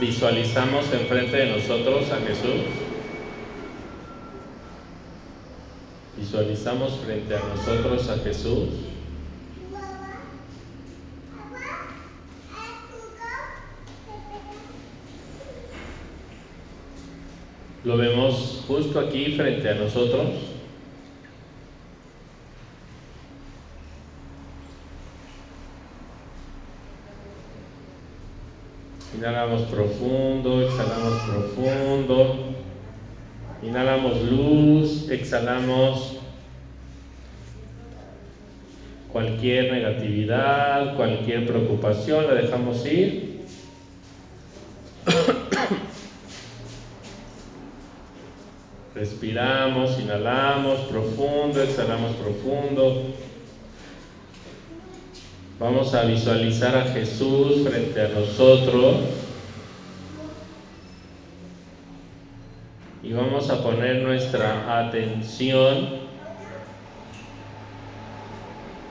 visualizamos enfrente de nosotros a Jesús. Visualizamos frente a nosotros a Jesús. Lo vemos justo aquí frente a nosotros. Inhalamos profundo, exhalamos profundo. Inhalamos luz, exhalamos cualquier negatividad, cualquier preocupación, la dejamos ir. Respiramos, inhalamos profundo, exhalamos profundo. Vamos a visualizar a Jesús frente a nosotros. Y vamos a poner nuestra atención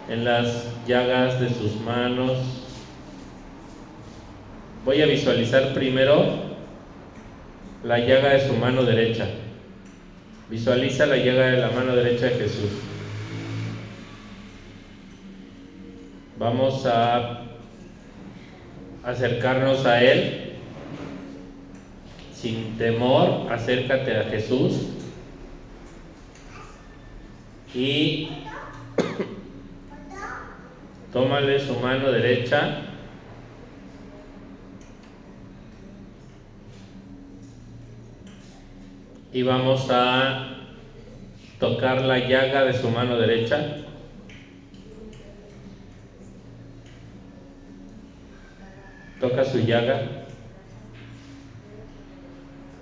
en las llagas de sus manos. Voy a visualizar primero la llaga de su mano derecha. Visualiza la llaga de la mano derecha de Jesús. Vamos a acercarnos a Él sin temor, acércate a Jesús y tómale su mano derecha y vamos a tocar la llaga de su mano derecha. Toca su llaga.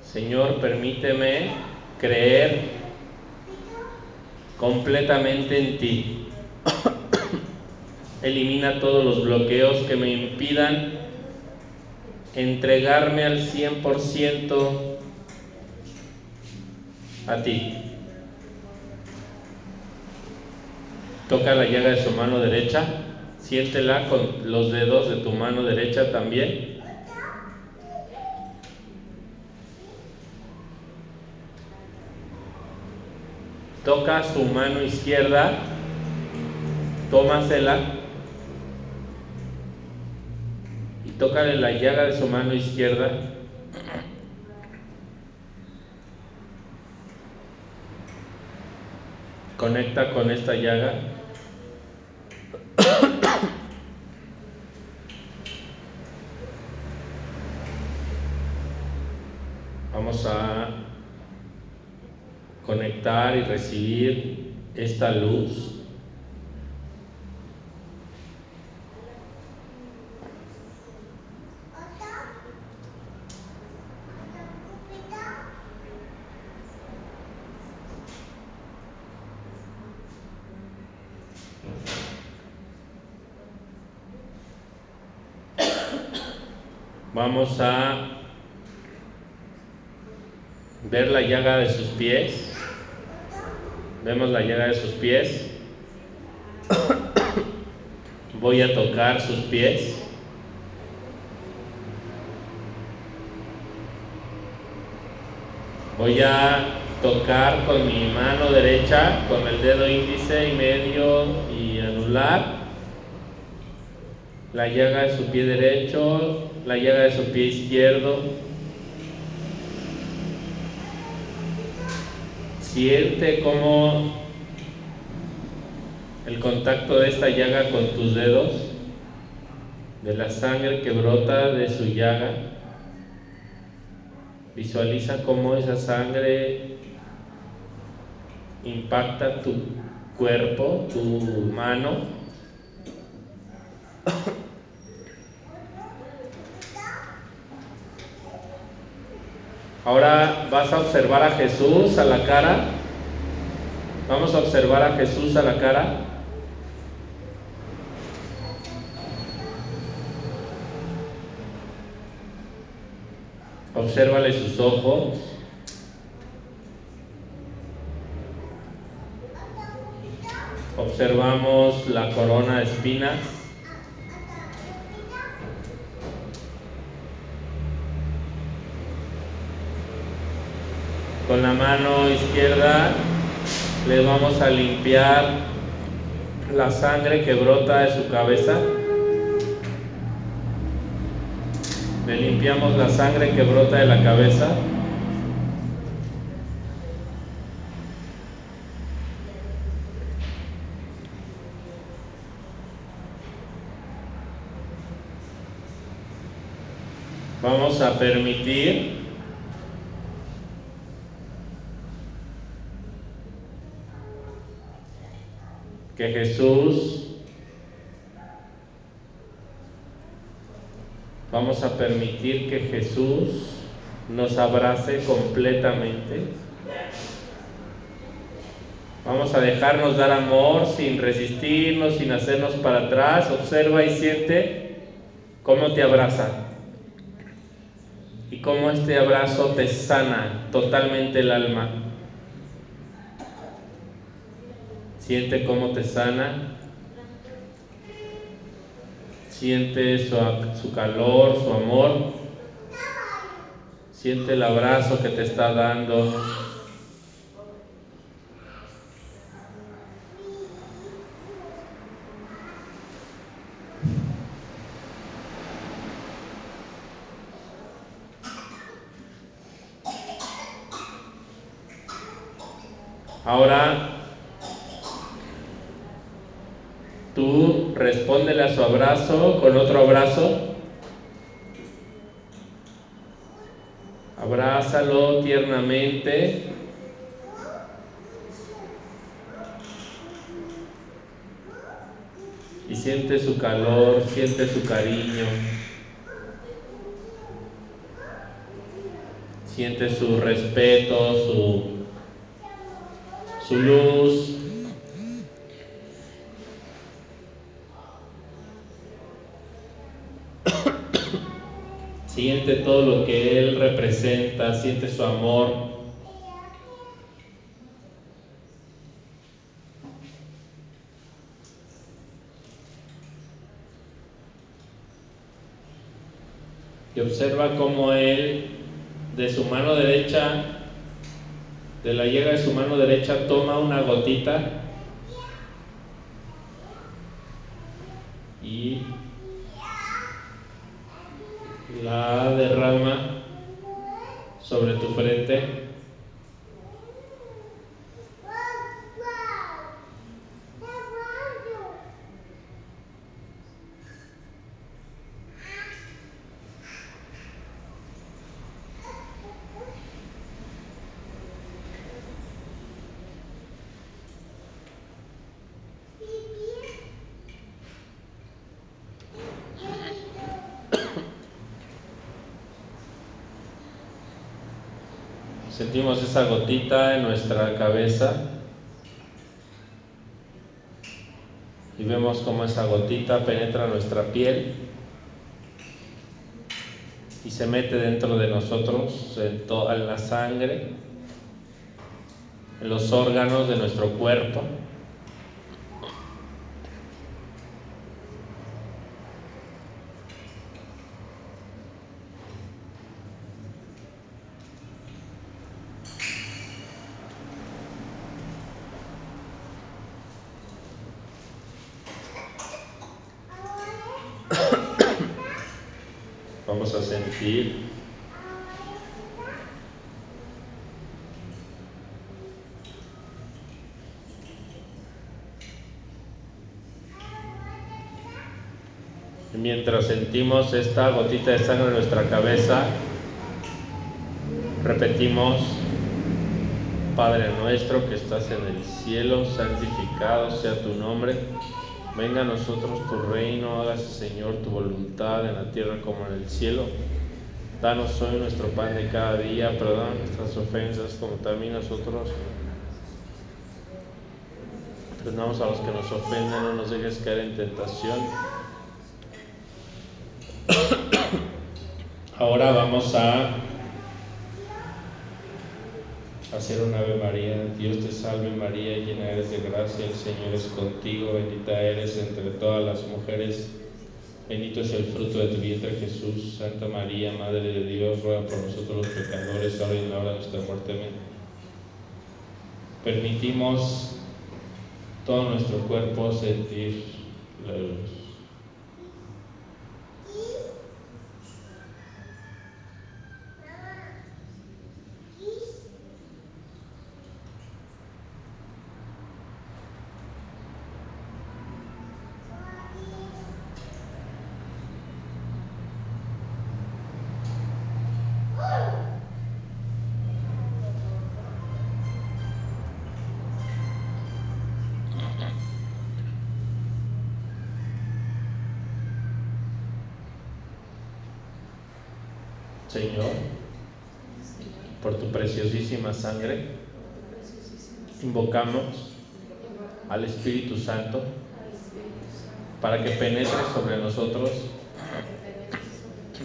Señor, permíteme creer completamente en ti. Elimina todos los bloqueos que me impidan entregarme al 100% a ti. Toca la llaga de su mano derecha. Siéntela con los dedos de tu mano derecha también. Toca su mano izquierda, tómasela y tócale la llaga de su mano izquierda. Conecta con esta llaga. Vamos a conectar y recibir esta luz. Vamos a ver la llaga de sus pies. Vemos la llaga de sus pies. Voy a tocar sus pies. Voy a tocar con mi mano derecha, con el dedo índice y medio y anular, la llaga de su pie derecho, la llaga de su pie izquierdo. Siente como el contacto de esta llaga con tus dedos, de la sangre que brota de su llaga. Visualiza cómo esa sangre impacta tu cuerpo, tu mano. Ahora vas a observar a Jesús a la cara. Vamos a observar a Jesús a la cara. Obsérvale sus ojos. Observamos la corona de espinas. Con la mano izquierda les vamos a limpiar la sangre que brota de su cabeza. Le limpiamos la sangre que brota de la cabeza. Vamos a permitir que Jesús Vamos a permitir que Jesús nos abrace completamente. Vamos a dejarnos dar amor sin resistirnos, sin hacernos para atrás. Observa y siente cómo te abraza. Y cómo este abrazo te sana totalmente el alma. Siente cómo te sana Siente su, calor, su amor. Siente el abrazo que te está dando. Ahora Tú respóndele a su abrazo con otro abrazo. Abrázalo tiernamente. Y siente su calor, siente su cariño. Siente su respeto, su, su luz, siente todo lo que Él representa, siente su amor. Y observa cómo Él, de su mano derecha, de la llaga de su mano derecha, toma una gotita y la derrama sobre tu frente. Sentimos esa gotita en nuestra cabeza y vemos cómo esa gotita penetra nuestra piel y se mete dentro de nosotros, en, en la sangre, en los órganos de nuestro cuerpo. Sentir mientras sentimos esta gotita de sangre en nuestra cabeza, repetimos, Padre nuestro que estás en el cielo, santificado sea tu nombre, venga a nosotros tu reino, hágase Señor tu voluntad en la tierra como en el cielo. Danos hoy nuestro pan de cada día, perdona nuestras ofensas como también nosotros perdonamos a los que nos ofenden, no nos dejes caer en tentación Ahora vamos a hacer un Ave María. Dios te salve María, llena eres de gracia, el Señor es contigo, bendita eres entre todas las mujeres. Bendito es el fruto de tu vientre, Jesús. Santa María, Madre de Dios, ruega por nosotros los pecadores, ahora y en la hora de nuestra muerte. Amén. Permitimos todo nuestro cuerpo sentir la luz. Sangre, invocamos al Espíritu Santo para que penetre sobre nosotros,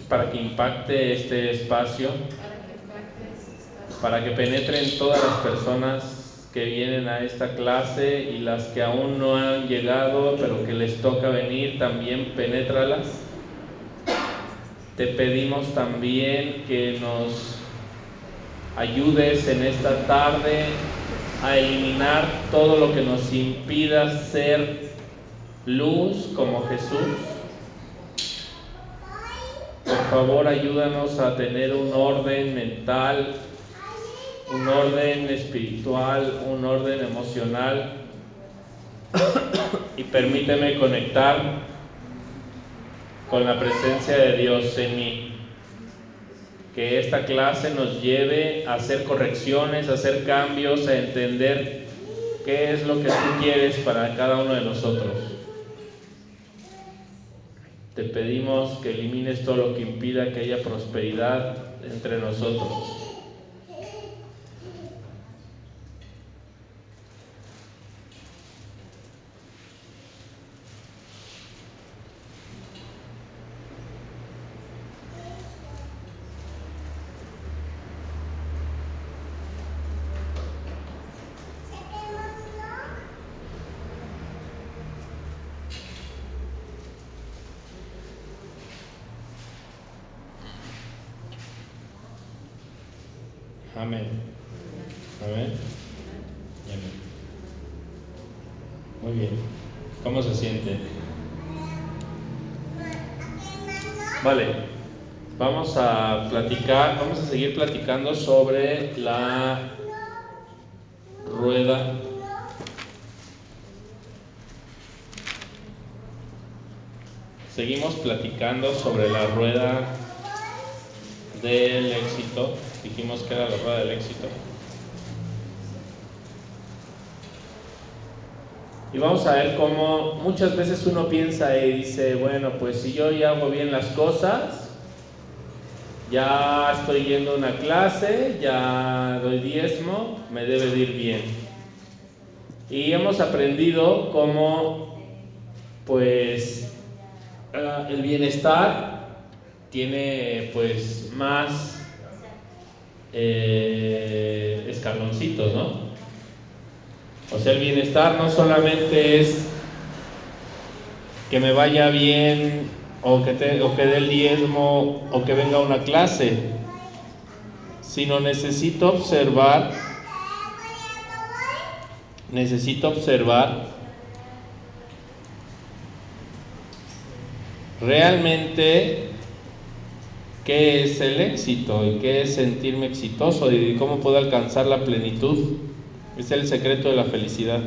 para que impacte este espacio, para que penetre en todas las personas que vienen a esta clase y las que aún no han llegado, pero que les toca venir, también penétralas. Te pedimos también que nos ayudes en esta tarde a eliminar todo lo que nos impida ser luz como Jesús. Por favor, ayúdanos a tener un orden mental, un orden espiritual, un orden emocional y permíteme conectar con la presencia de Dios en mí. Que esta clase nos lleve a hacer correcciones, a hacer cambios, a entender qué es lo que tú quieres para cada uno de nosotros. Te pedimos que elimines todo lo que impida que haya prosperidad entre nosotros. Amén. Amén. Amén. Muy bien. ¿Cómo se siente? Vale. Vamos a platicar, vamos a seguir platicando sobre la rueda Seguimos platicando sobre la rueda del éxito. Dijimos que era la rueda del éxito. Y vamos a ver cómo muchas veces uno piensa y dice, bueno, pues si yo ya hago bien las cosas, ya estoy yendo a una clase, ya doy diezmo, me debe de ir bien. Y hemos aprendido cómo, pues, eh, el bienestar tiene pues más eh, escaloncitos, ¿no? O sea, el bienestar no solamente es que me vaya bien o que, te, o que dé el diezmo o que venga una clase, sino necesito observar, necesito observar realmente qué es el éxito y qué es sentirme exitoso y cómo puedo alcanzar la plenitud. Es el secreto de la felicidad.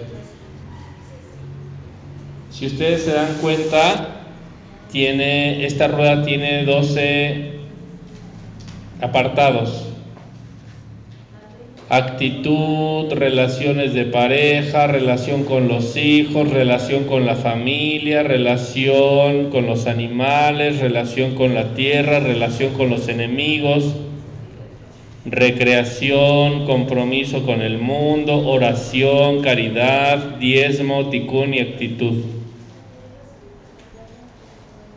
Si ustedes se dan cuenta, tiene, esta rueda tiene 12 apartados. Actitud, relaciones de pareja, relación con los hijos, relación con la familia, relación con los animales, relación con la tierra, relación con los enemigos, recreación, compromiso con el mundo, oración, caridad, diezmo, ticún y actitud.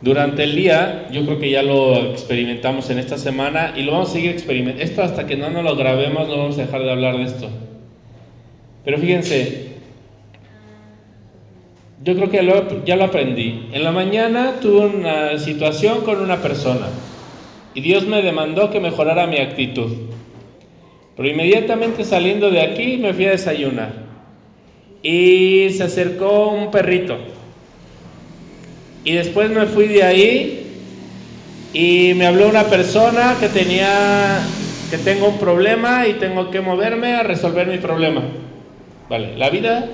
Durante el día, yo creo que ya lo experimentamos en esta semana y lo vamos a seguir experimentando. Esto hasta que no nos lo grabemos no vamos a dejar de hablar de esto. Pero fíjense, yo creo que ya lo, ya lo aprendí. En la mañana tuve una situación con una persona y Dios me demandó que mejorara mi actitud. Pero inmediatamente saliendo de aquí me fui a desayunar. Y se acercó un perrito. Y después me fui de ahí y me habló una persona que tenía que tengo un problema y tengo que moverme a resolver mi problema. Vale, la vida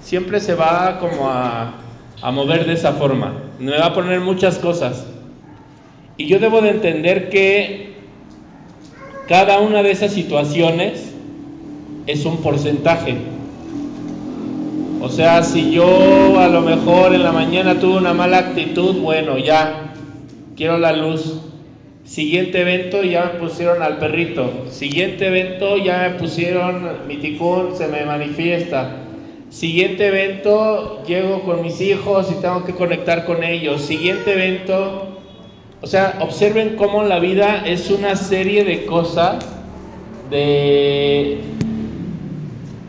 siempre se va como a, a mover de esa forma. Me va a poner muchas cosas. Y yo debo de entender que cada una de esas situaciones es un porcentaje. O sea, si yo a lo mejor en la mañana tuve una mala actitud, bueno, ya, quiero la luz. Siguiente evento ya me pusieron al perrito. Siguiente evento ya me pusieron mi ticún, se me manifiesta. Siguiente evento, llego con mis hijos y tengo que conectar con ellos. Siguiente evento, o sea, observen cómo la vida es una serie de cosas, de...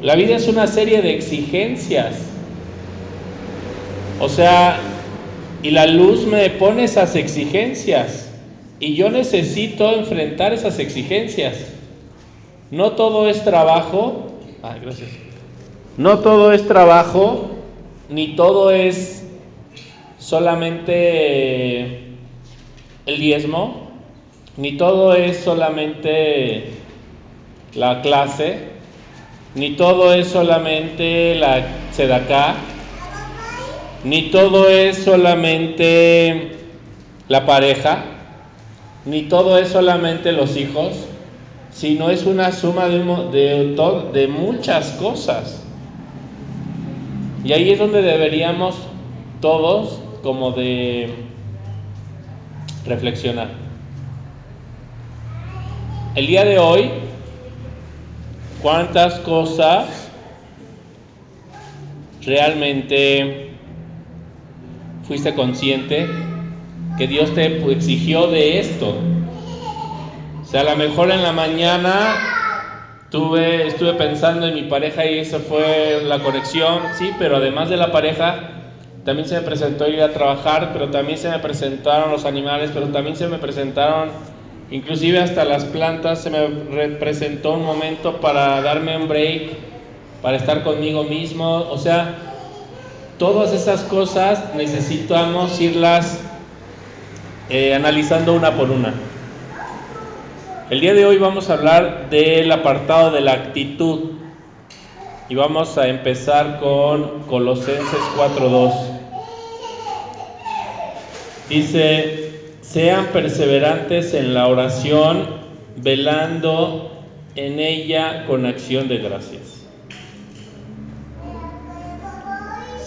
La vida es una serie de exigencias. O sea, y la luz me pone esas exigencias. Y yo necesito enfrentar esas exigencias. No todo es trabajo. Ay, gracias. No todo es trabajo, ni todo es solamente el diezmo, ni todo es solamente la clase, ni todo es solamente la sedacá, ni todo es solamente la pareja ni todo es solamente los hijos, sino es una suma de, de, de muchas cosas. Y ahí es donde deberíamos todos como de reflexionar. El día de hoy, ¿cuántas cosas realmente fuiste consciente que Dios te exigió de esto. O sea, a lo mejor en la mañana tuve, estuve pensando en mi pareja y esa fue la conexión, sí, pero además de la pareja, también se me presentó ir a trabajar, pero también se me presentaron los animales, pero también se me presentaron, inclusive hasta las plantas, se me representó un momento para darme un break, para estar conmigo mismo, o sea, todas esas cosas necesitamos irlas eh, analizando una por una. El día de hoy vamos a hablar del apartado de la actitud y vamos a empezar con Colosenses 4.2. Dice, sean perseverantes en la oración, velando en ella con acción de gracias.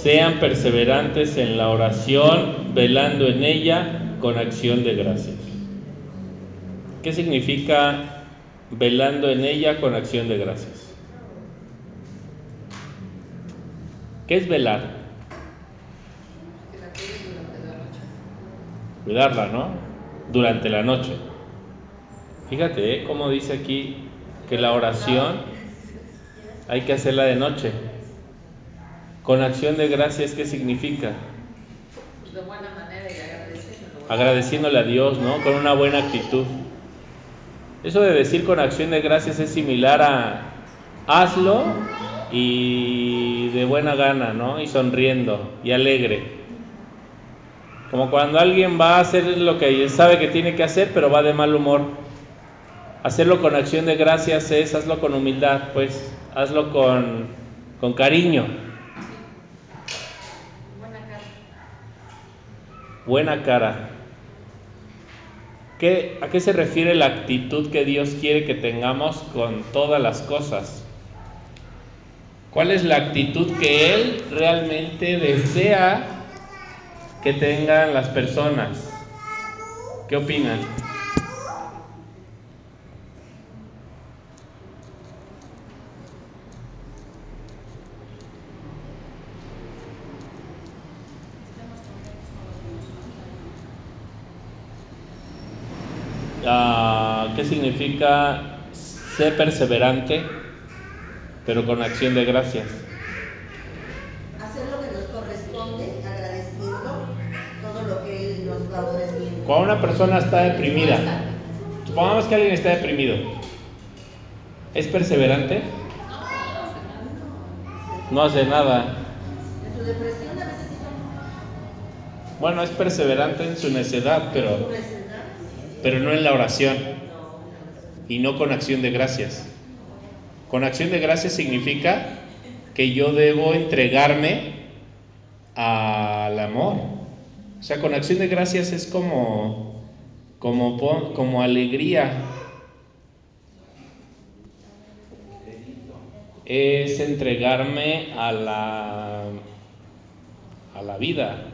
Sean perseverantes en la oración, velando en ella con acción de gracias. ¿Qué significa velando en ella con acción de gracias? ¿Qué es velar? Cuidarla, ¿no? Durante la noche. Fíjate ¿eh? cómo dice aquí que la oración hay que hacerla de noche. Con acción de gracias, ¿qué significa? Pues de buena manera y agradeciéndole a Dios, ¿no? Con una buena actitud. Eso de decir con acción de gracias es similar a hazlo y de buena gana, ¿no? Y sonriendo y alegre. Como cuando alguien va a hacer lo que sabe que tiene que hacer, pero va de mal humor. Hacerlo con acción de gracias es hazlo con humildad, pues hazlo con, con cariño. Buena cara. Buena cara. ¿A qué se refiere la actitud que Dios quiere que tengamos con todas las cosas? ¿Cuál es la actitud que Él realmente desea que tengan las personas? ¿Qué opinan? Ah, ¿Qué significa ser perseverante, pero con acción de gracias? Cuando una persona está deprimida, supongamos que alguien está deprimido, ¿Es perseverante? No hace nada. Bueno, es perseverante en su necedad, pero, pero no en la oración. y no con acción de gracias. Con acción de gracias significa que yo debo entregarme al amor. O sea, con acción de gracias es como, como, como alegría. Es entregarme a la, a la vida.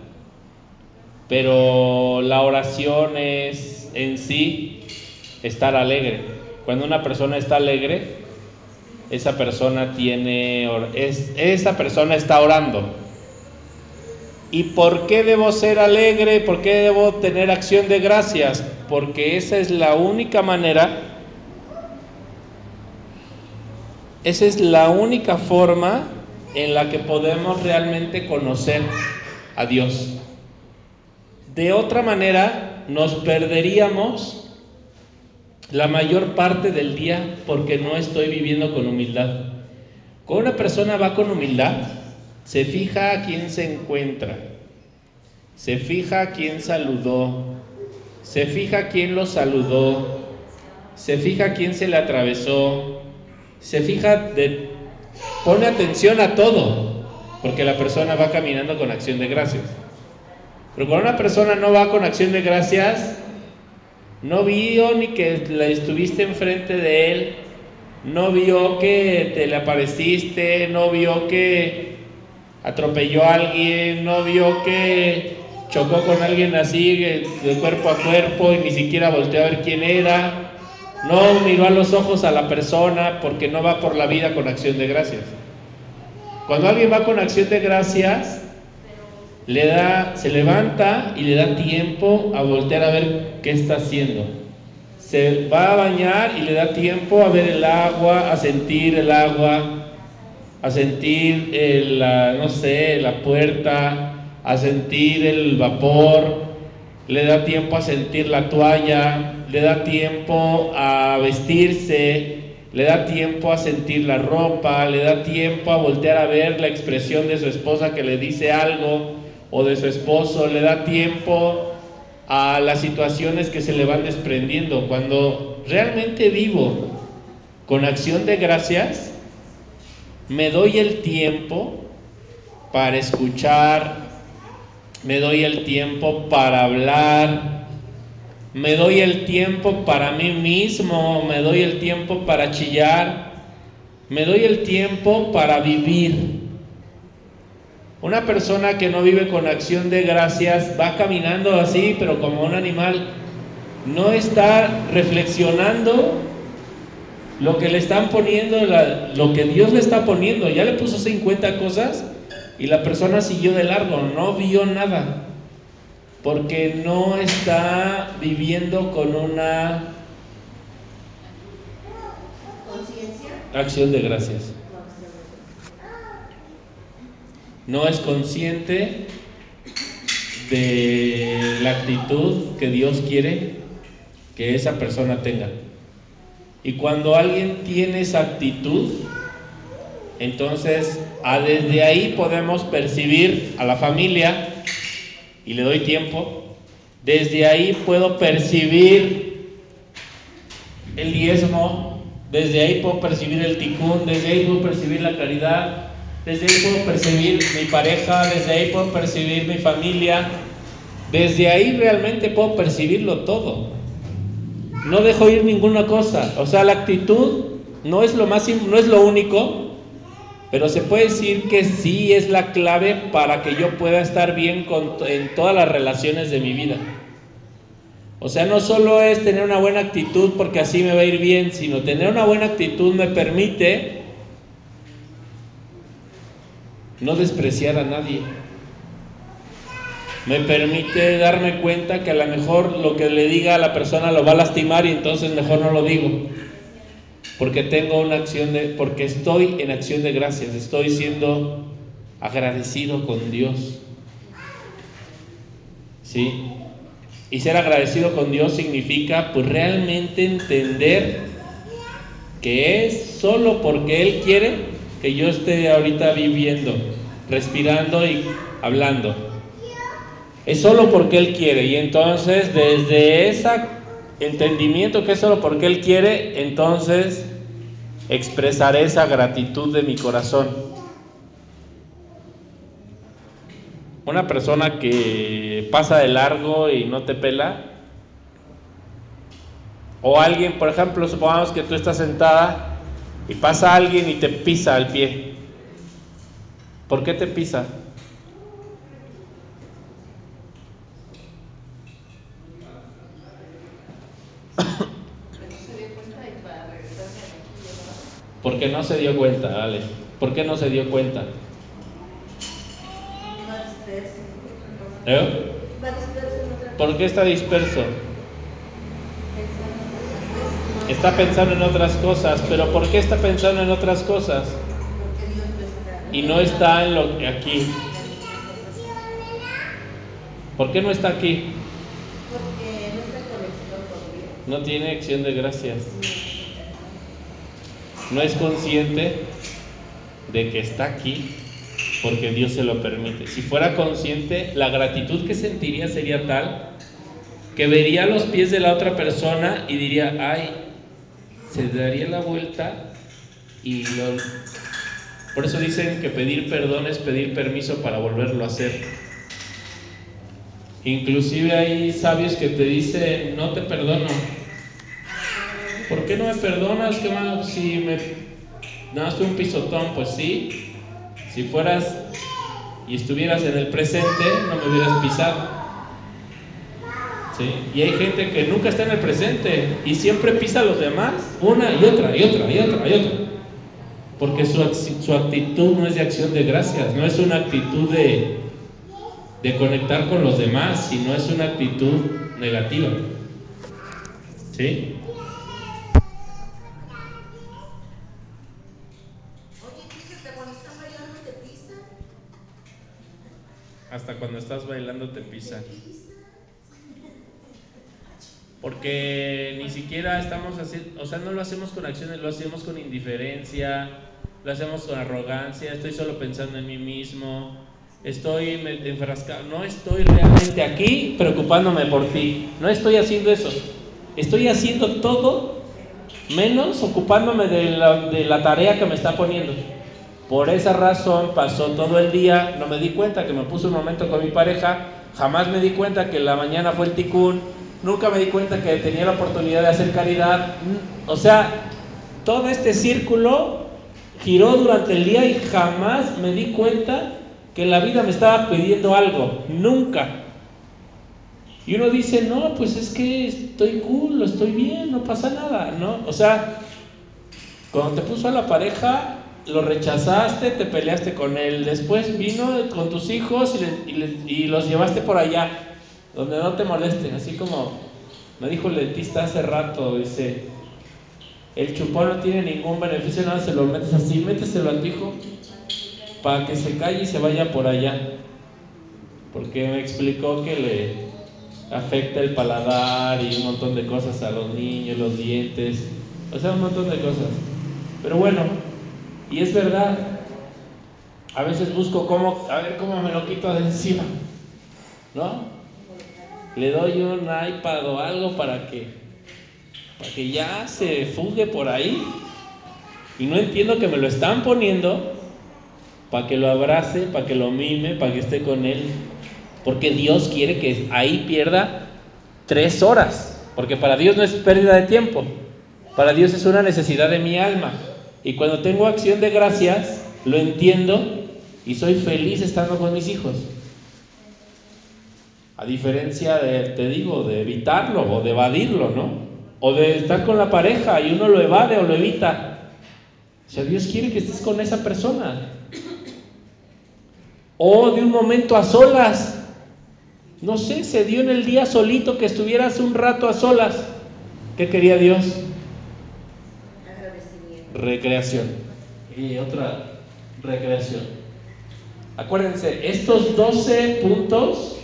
Pero la oración es en sí estar alegre. Cuando una persona está alegre, esa persona tiene es, esa persona está orando. ¿Y por qué debo ser alegre? ¿Por qué debo tener acción de gracias? Porque esa es la única manera esa es la única forma en la que podemos realmente conocer a Dios. De otra manera, nos perderíamos la mayor parte del día porque no estoy viviendo con humildad. Cuando una persona va con humildad, se fija a quién se encuentra, se fija a quién saludó, se fija a quién lo saludó, se fija a quién se le atravesó, se fija de pone atención a todo, porque la persona va caminando con acción de gracias. Pero cuando una persona no va con acción de gracias, no vio ni que le estuviste enfrente de él, no vio que te le apareciste, no vio que atropelló a alguien, no vio que chocó con alguien así de cuerpo a cuerpo y ni siquiera volteó a ver quién era, no miró a los ojos a la persona porque no va por la vida con acción de gracias. Cuando alguien va con acción de gracias, le da, se levanta y le da tiempo a voltear a ver qué está haciendo. Se va a bañar y le da tiempo a ver el agua, a sentir el agua, a sentir el, la, no sé, la puerta, a sentir el vapor, le da tiempo a sentir la toalla, le da tiempo a vestirse, le da tiempo a sentir la ropa, le da tiempo a voltear a ver la expresión de su esposa que le dice algo o de su esposo, le da tiempo a las situaciones que se le van desprendiendo. Cuando realmente vivo con acción de gracias, me doy el tiempo para escuchar, me doy el tiempo para hablar, me doy el tiempo para mí mismo, me doy el tiempo para chillar, me doy el tiempo para vivir. Una persona que no vive con acción de gracias va caminando así, pero como un animal, no está reflexionando lo que le están poniendo, la- lo que Dios le está poniendo. Ya le puso 50 cosas y la persona siguió de largo, no vio nada, porque no está viviendo con una acción de gracias. No es consciente de la actitud que Dios quiere que esa persona tenga. Y cuando alguien tiene esa actitud, entonces a desde ahí podemos percibir a la familia y le doy tiempo. Desde ahí puedo percibir el diezmo, desde ahí puedo percibir el ticún, desde ahí puedo percibir la caridad, desde ahí puedo percibir mi pareja, desde ahí puedo percibir mi familia, desde ahí realmente puedo percibirlo todo. No dejo ir ninguna cosa, o sea, la actitud no es lo más no es lo único, pero se puede decir que sí es la clave para que yo pueda estar bien con, en todas las relaciones de mi vida. O sea, no solo es tener una buena actitud porque así me va a ir bien, sino tener una buena actitud me permite no despreciar a nadie. Me permite darme cuenta que a lo mejor lo que le diga a la persona lo va a lastimar y entonces mejor no lo digo. Porque tengo una acción de porque estoy en acción de gracias, estoy siendo agradecido con Dios. ¿Sí? Y ser agradecido con Dios significa pues realmente entender que es solo porque Él quiere que yo esté ahorita viviendo, respirando y hablando. Es solo porque Él quiere. Y entonces desde ese entendimiento que es solo porque Él quiere, entonces expresaré esa gratitud de mi corazón. Una persona que pasa de largo y no te pela, o alguien, por ejemplo, supongamos que tú estás sentada y pasa alguien y te pisa al pie. ¿Por qué te pisa? Porque no se dio cuenta, Ale. ¿Por qué no se dio cuenta? ¿Eh? ¿Por qué está disperso? Está pensando en otras cosas, pero ¿por qué está pensando en otras cosas? Y no está en lo aquí. ¿Por qué no está aquí? No tiene acción de gracias. No es consciente de que está aquí porque Dios se lo permite. Si fuera consciente, la gratitud que sentiría sería tal que vería los pies de la otra persona y diría, ay, se daría la vuelta y lo... Por eso dicen que pedir perdón es pedir permiso para volverlo a hacer. Inclusive hay sabios que te dicen, no te perdono. ¿Por qué no me perdonas? ¿Qué más? Si me daste un pisotón, pues sí. Si fueras y estuvieras en el presente, no me hubieras pisado. ¿Sí? Y hay gente que nunca está en el presente y siempre pisa a los demás, una y otra, y otra, y otra, y otra. Porque su, su actitud no es de acción de gracias, no es una actitud de, de conectar con los demás, sino es una actitud negativa. ¿Sí? Hasta cuando estás bailando te pisan. Porque ni siquiera estamos haciendo, o sea, no lo hacemos con acciones, lo hacemos con indiferencia, lo hacemos con arrogancia, estoy solo pensando en mí mismo, estoy enfrascado, no estoy realmente aquí preocupándome por ti, no estoy haciendo eso, estoy haciendo todo menos ocupándome de la, de la tarea que me está poniendo. Por esa razón pasó todo el día, no me di cuenta que me puse un momento con mi pareja, jamás me di cuenta que la mañana fue el ticún, nunca me di cuenta que tenía la oportunidad de hacer caridad. O sea, todo este círculo giró durante el día y jamás me di cuenta que la vida me estaba pidiendo algo, nunca. Y uno dice, no, pues es que estoy cool, estoy bien, no pasa nada, ¿no? O sea, cuando te puso a la pareja, lo rechazaste, te peleaste con él, después vino con tus hijos y, los llevaste por allá, donde no te molesten, así como me dijo el dentista hace rato, dice, el chupón no tiene ningún beneficio, nada, se lo metes así, méteselo a tu hijo para que se calle y se vaya por allá, porque me explicó que le afecta el paladar y un montón de cosas a los niños, los dientes, o sea, un montón de cosas. Pero bueno, y es verdad, a veces busco cómo, a ver cómo me lo quito de encima, ¿no? Le doy un iPad o algo para que, para que ya se fugue por ahí. Y no entiendo que me lo están poniendo para que lo abrace, para que lo mime, para que esté con él. Porque Dios quiere que ahí pierda tres horas. Porque para Dios no es pérdida de tiempo. Para Dios es una necesidad de mi alma. Y cuando tengo acción de gracias, lo entiendo y soy feliz estando con mis hijos. A diferencia de, te digo, de evitarlo o de evadirlo, ¿no? O de estar con la pareja y uno lo evade o lo evita. O sea, Dios quiere que estés con esa persona. O de un momento a solas. No sé, se dio en el día solito que estuvieras un rato a solas. ¿Qué quería Dios? Recreación. Y otra recreación. Acuérdense, estos 12 puntos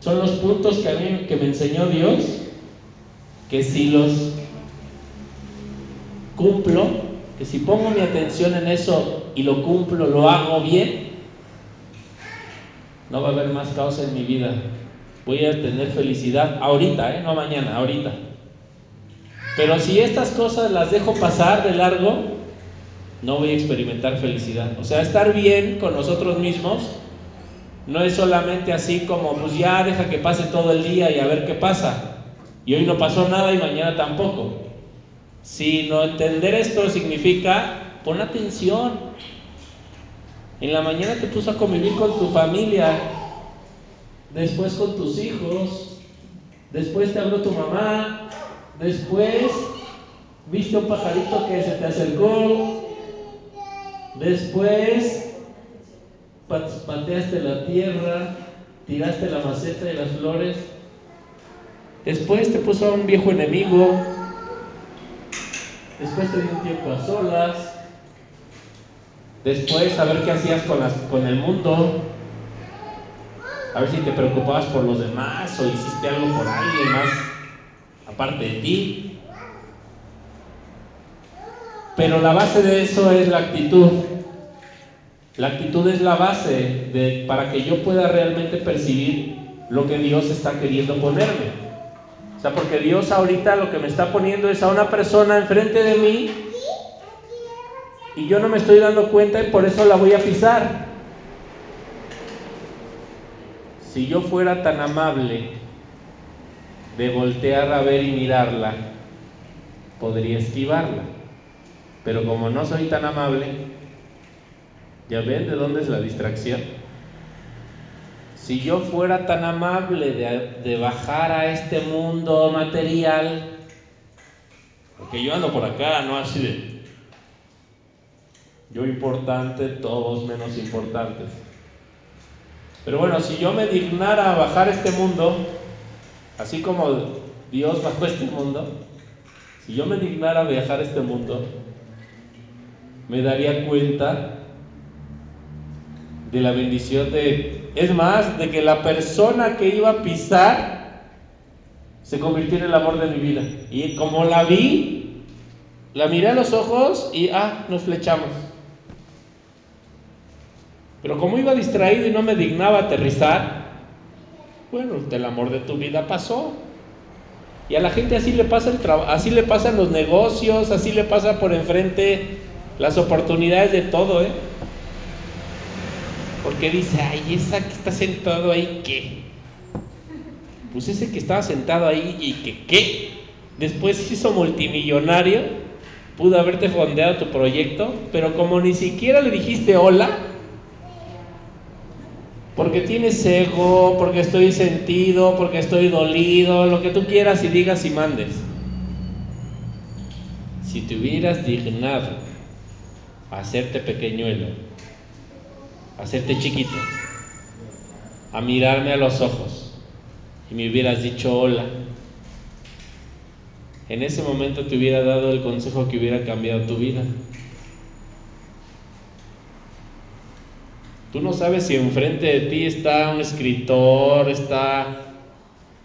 son los puntos que, a mí, que me enseñó Dios, que si los cumplo, que si pongo mi atención en eso y lo cumplo, lo hago bien, no va a haber más caos en mi vida. Voy a tener felicidad ahorita, ¿eh? no mañana, ahorita. Pero si estas cosas las dejo pasar de largo, no voy a experimentar felicidad. O sea, estar bien con nosotros mismos no es solamente así como, pues ya deja que pase todo el día y a ver qué pasa. Y hoy no pasó nada y mañana tampoco. Sino entender esto significa, pon atención. En la mañana te puso a convivir con tu familia, después con tus hijos, después te habló tu mamá, después viste un pajarito que se te acercó, después pateaste la tierra, tiraste la maceta y las flores, después te puso a un viejo enemigo, después te dio un tiempo a solas, después a ver qué hacías con, con el mundo, a ver si te preocupabas por los demás o hiciste algo por alguien más aparte de ti. Pero la base de eso es la actitud. La actitud es la base de, para que yo pueda realmente percibir lo que Dios está queriendo ponerme. O sea, porque Dios ahorita lo que me está poniendo es a una persona enfrente de mí y yo no me estoy dando cuenta y por eso la voy a pisar. Si yo fuera tan amable de voltear a ver y mirarla, podría esquivarla. Pero como no soy tan amable, ¿ya ven de dónde es la distracción? Si yo fuera tan amable de, bajar a este mundo material, porque yo ando por acá, no así de yo importante, todos menos importantes. Pero bueno, si yo me dignara a bajar este mundo, así como Dios bajó este mundo, si yo me dignara viajar este mundo, me daría cuenta de la bendición de, es más, de que la persona que iba a pisar se convirtió en el amor de mi vida. Y como la vi, la miré a los ojos y, ah, nos flechamos. Pero como iba distraído y no me dignaba aterrizar, bueno, el amor de tu vida pasó. Y a la gente así le pasa el trabajo, así le pasan los negocios, así le pasa por enfrente las oportunidades de todo, ¿eh? Porque dice, ay, esa que está sentado ahí, ¿qué? Pues ese que estaba sentado ahí y que, ¿qué? Después hizo multimillonario, pudo haberte fondeado tu proyecto, pero como ni siquiera le dijiste hola, porque tienes ego, porque estoy sentido, porque estoy dolido, lo que tú quieras y digas y mandes. Si te hubieras dignado a hacerte pequeñuelo, a hacerte chiquito, a mirarme a los ojos y me hubieras dicho hola, en ese momento te hubiera dado el consejo que hubiera cambiado tu vida. Tú no sabes si enfrente de ti está un escritor, está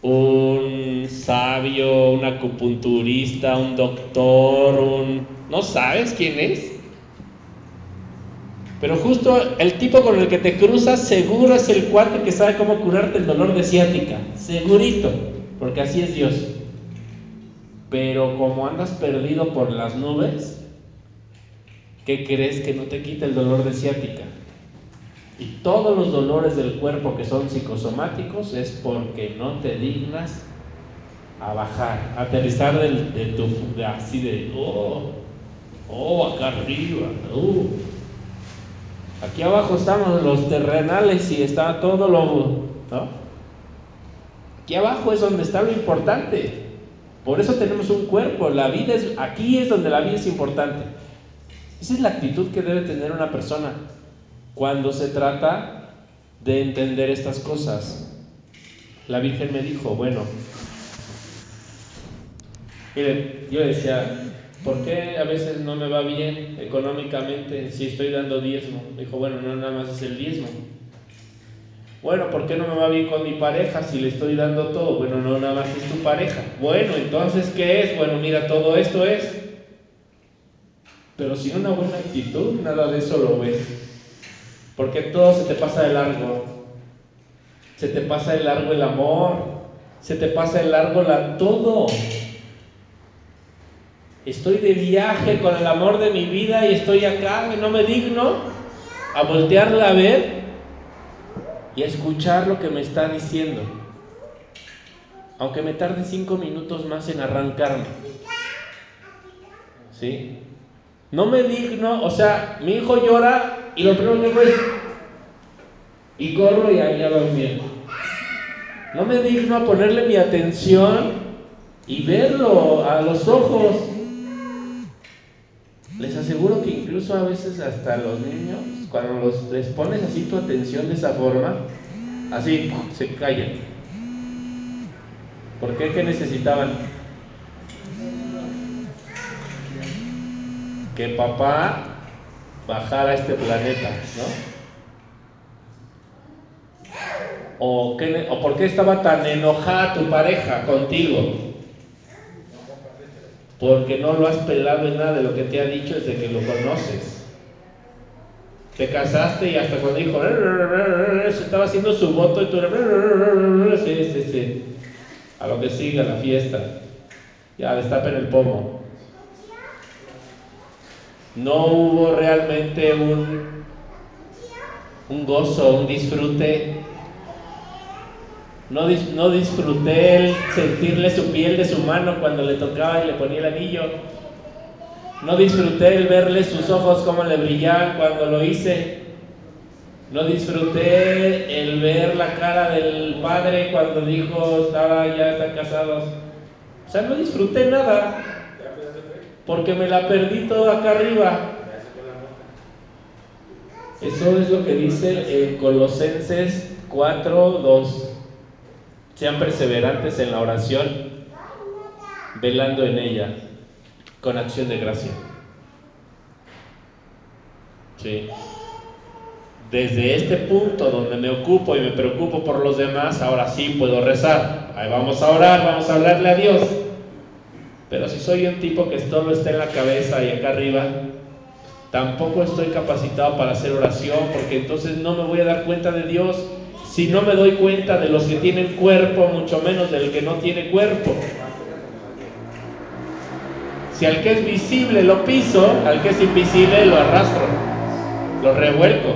un sabio, un acupunturista, un doctor, un... No sabes quién es. Pero justo el tipo con el que te cruzas seguro es el cuate que sabe cómo curarte el dolor de ciática. Segurito, porque así es Dios. Pero como andas perdido por las nubes, ¿qué crees que no te quita el dolor de ciática? Y todos los dolores del cuerpo que son psicosomáticos es porque no te dignas a bajar, a aterrizar de tu, de, así de, oh, oh, acá arriba, uh. Aquí abajo estamos los terrenales y está todo lo, ¿no? Aquí abajo es donde está lo importante. Por eso tenemos un cuerpo. La vida es, aquí es donde la vida es importante. Esa es la actitud que debe tener una persona cuando se trata de entender estas cosas. La Virgen me dijo, bueno, miren, yo decía, ¿por qué a veces no me va bien económicamente si estoy dando diezmo? Me dijo, bueno, no nada más es el diezmo. Bueno, ¿por qué no me va bien con mi pareja si le estoy dando todo? Bueno, no nada más es tu pareja. Bueno, entonces, ¿qué es? Bueno, mira, todo esto es. Pero sin una buena actitud, nada de eso lo ves. Porque todo se te pasa de largo. Se te pasa de largo el amor. Se te pasa de largo la todo. Estoy de viaje con el amor de mi vida y estoy acá y no me digno a voltearla a ver y a escuchar lo que me está diciendo. Aunque me tarde cinco minutos más en arrancarme. ¿Sí? No me digno, o sea, mi hijo llora y lo primero que hago es y corro y allá va bien. No me digno a ponerle mi atención y verlo a los ojos. Les aseguro que incluso a veces hasta los niños, cuando los, les pones así tu atención de esa forma, así se callan. ¿Por qué? ¿Qué necesitaban? Que papá bajara a este planeta, ¿no? ¿O, qué, ¿O por qué estaba tan enojada tu pareja contigo? Porque no lo has pelado en nada de lo que te ha dicho desde que lo conoces. Te casaste y hasta cuando dijo, se estaba haciendo su voto y tú sí, sí. A lo que siga la fiesta. Ya, destapen el pomo. No hubo realmente un, un gozo, un disfrute. No, disfruté el sentirle su piel de su mano cuando le tocaba y le ponía el anillo. No disfruté el verle sus ojos como le brillaban cuando lo hice. No disfruté el ver la cara del padre cuando dijo, estaba ya están casados. O sea, no disfruté nada. Porque me la perdí todo acá arriba. Eso es lo que dice en Colosenses 4:2. Sean perseverantes en la oración, velando en ella, con acción de gracia. Sí. Desde este punto donde me ocupo y me preocupo por los demás, ahora sí puedo rezar. Ahí vamos a orar, vamos a hablarle a Dios. Pero si soy un tipo que todo está en la cabeza y acá arriba, tampoco estoy capacitado para hacer oración, porque entonces no me voy a dar cuenta de Dios si no me doy cuenta de los que tienen cuerpo, mucho menos del que no tiene cuerpo. Si al que es visible lo piso, al que es invisible lo arrastro, lo revuelco,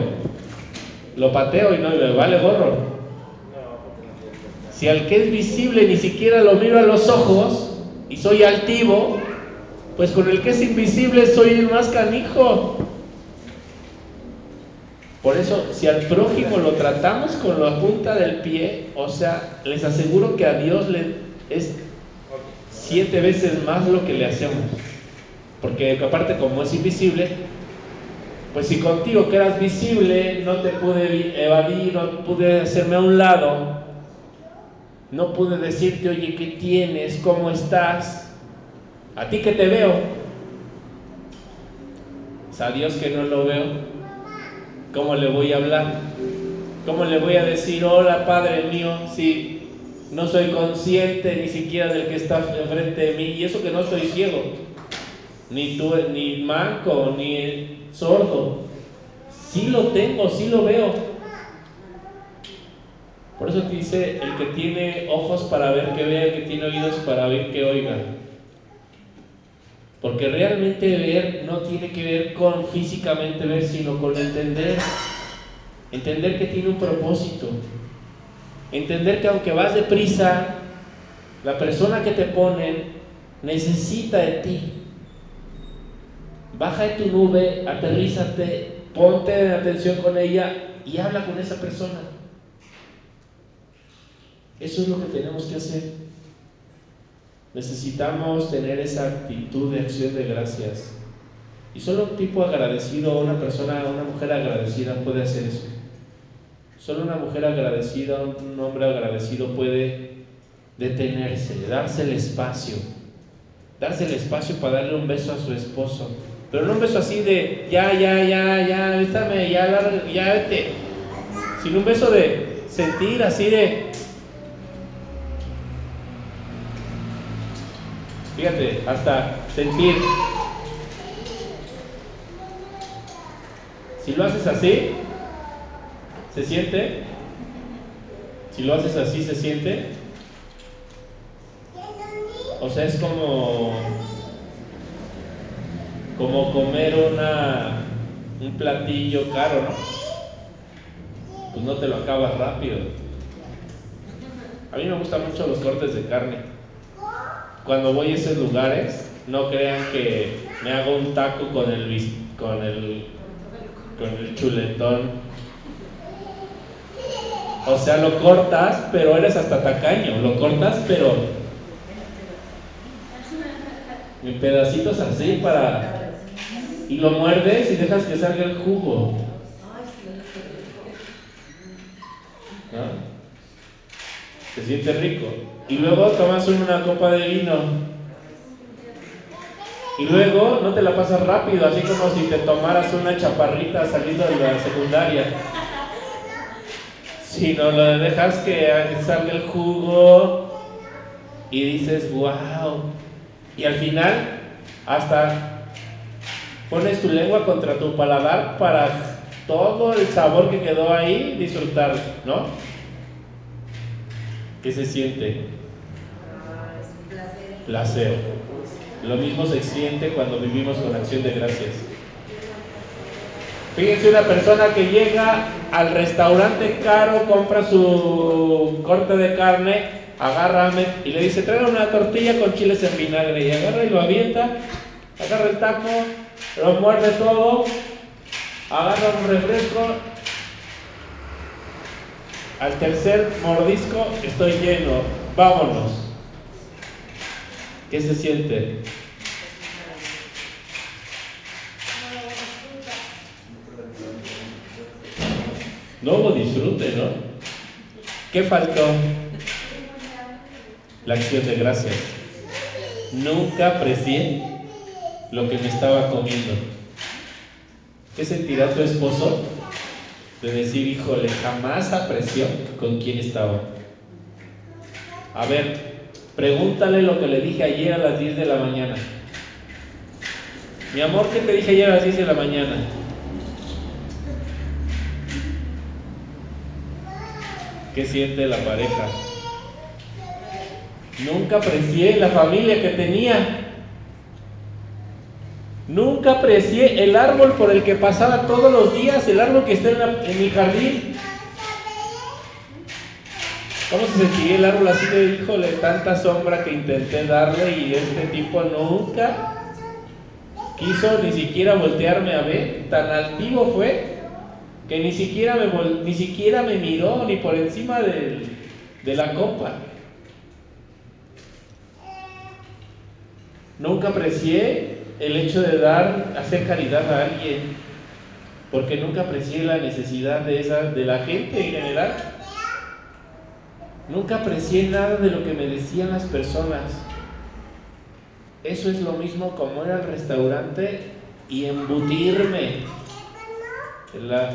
lo pateo y no me vale gorro. Si al que es visible ni siquiera lo miro a los ojos y soy altivo, pues con el que es invisible soy el más canijo. Por eso, si al prójimo lo tratamos con la punta del pie, o sea, les aseguro que a Dios le es siete veces más lo que le hacemos. Porque aparte como es invisible, pues si contigo que eras visible no te pude evadir, no pude hacerme a un lado, no pude decirte, oye, ¿qué tienes? ¿Cómo estás? A ti que te veo. Es a Dios que no lo veo. ¿Cómo le voy a hablar? ¿Cómo le voy a decir, hola Padre mío, si no soy consciente ni siquiera del que está enfrente de mí? Y eso que no estoy ciego, ni, tú, ni manco, ni sordo. Sí lo tengo, sí lo veo. Por eso te dice, el que tiene ojos para ver que vea, el que tiene oídos para oír que oiga. Porque realmente ver no tiene que ver con físicamente ver, sino con entender. Entender que tiene un propósito. Entender que aunque vas deprisa, la persona que te pone necesita de ti. Baja de tu nube, aterrízate, ponte en atención con ella y habla con esa persona. Eso es lo que tenemos que hacer. Necesitamos tener esa actitud de acción de gracias. Y solo un tipo agradecido, una persona, una mujer agradecida puede hacer eso. Solo una mujer agradecida, un hombre agradecido puede detenerse, darse el espacio, darse el espacio para darle un beso a su esposo. Pero no un beso así de ya, ya, ya, ya, bésame, ya, ya vete. Sino un beso de sentir así de Fíjate, hasta sentir. Si lo haces así, ¿se siente? Si lo haces así, ¿se siente? O sea, es como como comer una un platillo caro, ¿no? Pues no te lo acabas rápido. A mí me gustan mucho los cortes de carne. Cuando voy a esos lugares, no crean que me hago un taco con el con el chuletón. O sea, lo cortas, pero eres hasta tacaño. Lo cortas, pero en pedacitos así para y lo muerdes y dejas que salga el jugo. ¿No? Se siente rico. Y luego tomas una copa de vino. Y luego no te la pasas rápido, así como si te tomaras una chaparrita saliendo de la secundaria. Sino lo dejas que salga el jugo y dices, wow. Y al final, hasta pones tu lengua contra tu paladar para todo el sabor que quedó ahí disfrutar, ¿no? ¿Qué se siente? Placer. Lo mismo se siente cuando vivimos con acción de gracias. Fíjense una persona que llega al restaurante caro, compra su corte de carne, agarra y le dice, traiga una tortilla con chiles en vinagre. Y agarra y lo avienta, agarra el taco, lo muerde todo, agarra un refresco. Al tercer mordisco estoy lleno, vámonos. ¿Qué se siente? No hubo disfrute, ¿no? ¿Qué faltó? La acción de gracias. Nunca aprecié lo que me estaba comiendo. ¿Qué sentirá tu esposo? De decir, híjole, jamás apreció con quién estaba. A ver, pregúntale lo que le dije ayer a las 10 de la mañana. Mi amor, ¿qué te dije ayer a las 10 de la mañana? ¿Qué siente la pareja? Nunca aprecié la familia que tenía. Nunca aprecié el árbol por el que pasaba todos los días, el árbol que está en, mi jardín. ¿Cómo se sentiría el árbol así de híjole, tanta sombra que intenté darle y este tipo nunca quiso ni siquiera voltearme a ver? Tan altivo fue que ni siquiera me, ni siquiera me miró ni por encima de la copa. Nunca aprecié el hecho de dar, hacer caridad a alguien, porque nunca aprecié la necesidad de, esa, de la gente en general. Nunca aprecié nada de lo que me decían las personas. Eso es lo mismo como ir al restaurante y embutirme. La,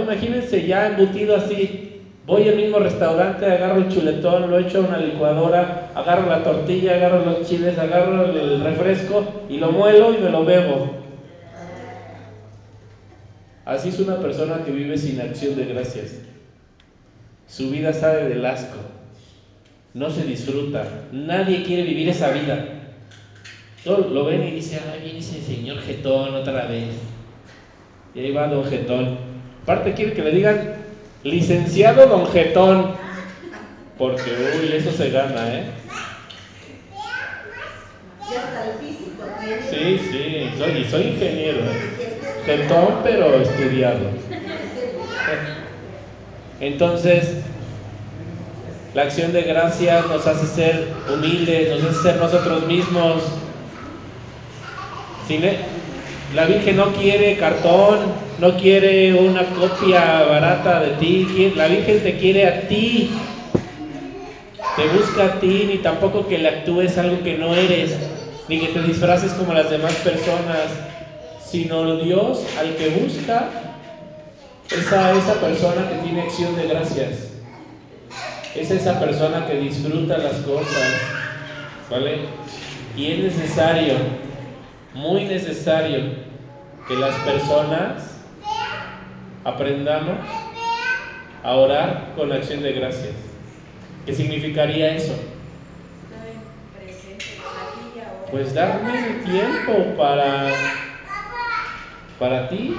imagínense ya embutido así. Voy al mismo restaurante, agarro el chuletón, lo echo a una licuadora, agarro la tortilla, agarro los chiles, agarro el refresco y lo muelo y me lo bebo. Así es una persona que vive sin acción de gracias. Su vida sale del asco. No se disfruta. Nadie quiere vivir esa vida. Todo lo ven y dice, ay, viene ese señor Getón otra vez. Y ahí va Don Getón. Aparte quiere que le digan, licenciado Don Getón. Porque, uy, eso se gana, ¿eh? Sí, sí, soy, ingeniero, ¿eh? Getón, pero estudiado. Entonces, la acción de gracias nos hace ser humildes, nos hace ser nosotros mismos. La Virgen no quiere cartón, no quiere una copia barata de ti, la Virgen te quiere a ti, busca a ti, ni tampoco que le actúes algo que no eres, ni que te disfraces como las demás personas, sino Dios al que busca es a esa persona que tiene acción de gracias, es esa persona que disfruta las cosas, ¿vale? Y es necesario, muy necesario, que las personas aprendamos a orar con acción de gracias. ¿Qué significaría eso? Pues darme el tiempo para, para ti.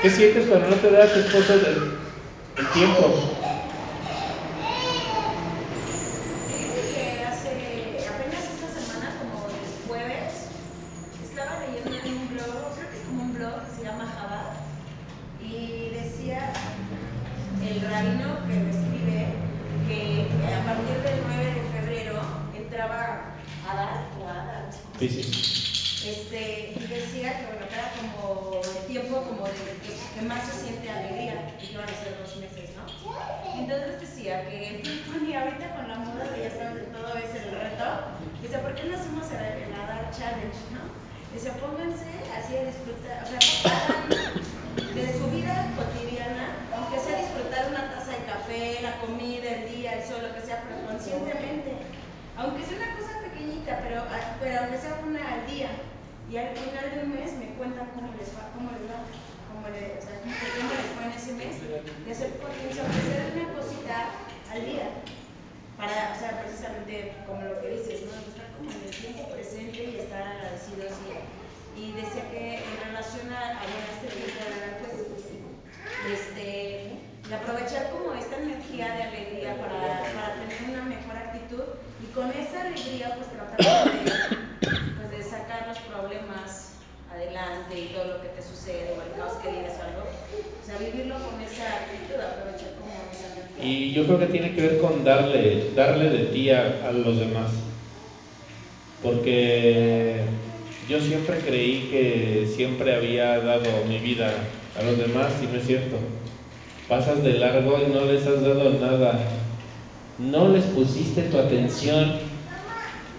¿Qué sientes cuando no te da tu esposo el, el tiempo? Fíjate que hace apenas esta semana, como el jueves, estaba leyendo en un blog, creo que es como un blog que se llama Jabad, y decía el rabino que lo escribe que a partir del 9 de febrero entraba Adar o Adar, no sé cómo Sí, se sí. dice. Este, y decía que bueno, que era como el tiempo como de que, que más se siente alegría y que van a ser dos meses, ¿no? Entonces decía que él proponía ahorita con la moda de ya sabes de todo es el reto, dice, ¿por qué no hacemos el, el Adar Challenge, no? Dice, pónganse así a disfrutar, o sea, po- hagan de su vida cotidiana, aunque sea disfrutar una taza de café, la comida, el día, el sol, lo que sea, pero conscientemente. Aunque sea una cosa pequeñita, pero, ah, pero aunque sea una al día. Y al final de un mes me cuentan cómo les va, cómo les va, cómo, le- o sea, cómo, cómo les fue en ese mes. De hacer conciencia, aunque sea de una cosita al día. Para, o sea, precisamente como lo que dices, ¿no? Estar como en el tiempo presente y estar agradecidos y, y decía que en relación a, a, bueno, a este tiempo de verdad, pues, este, de aprovechar como esta energía de alegría para, para tener una mejor actitud y con alegría pues tratar como de, pues, de sacar los problemas adelante y todo lo que te sucede o el caos que vives o algo, o sea, vivirlo con esa actitud, aprovechar como esa energía. Y yo creo que tiene que ver con darle, darle de ti a, a los demás. Porque yo siempre creí que siempre había dado mi vida a los demás y no es cierto. Pasas de largo y no les has dado nada. No les pusiste tu atención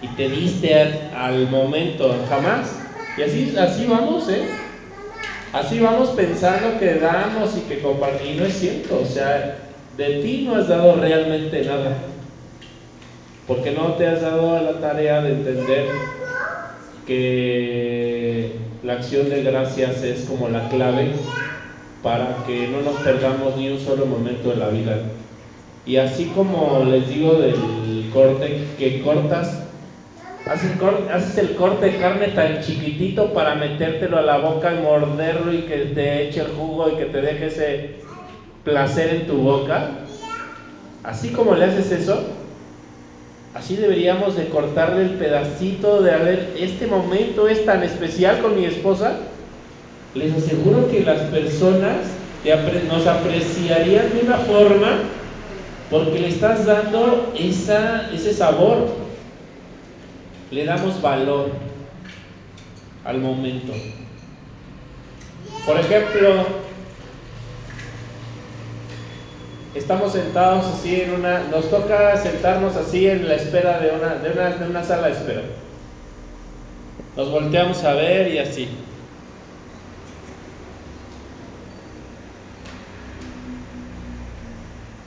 y te diste al momento, jamás. Y así, así vamos, ¿eh? Así vamos pensando que damos y que compartimos. Y no es cierto, o sea, de ti no has dado realmente nada. Porque no te has dado a la tarea de entender que la acción de gracias es como la clave para que no nos perdamos ni un solo momento de la vida. Y así como les digo del corte, que cortas, haces, el corte de carne tan chiquitito para metértelo a la boca y morderlo y que te eche el jugo y que te deje ese placer en tu boca. Así como le haces eso, así deberíamos de cortarle el pedacito de, a este momento es tan especial con mi esposa. Les aseguro que las personas nos apreciarían de una forma porque le estás dando ese sabor. Le damos valor al momento. Por ejemplo, estamos sentados así en una, nos toca sentarnos así en la espera de una, de una, de una sala de espera. Nos volteamos a ver y así.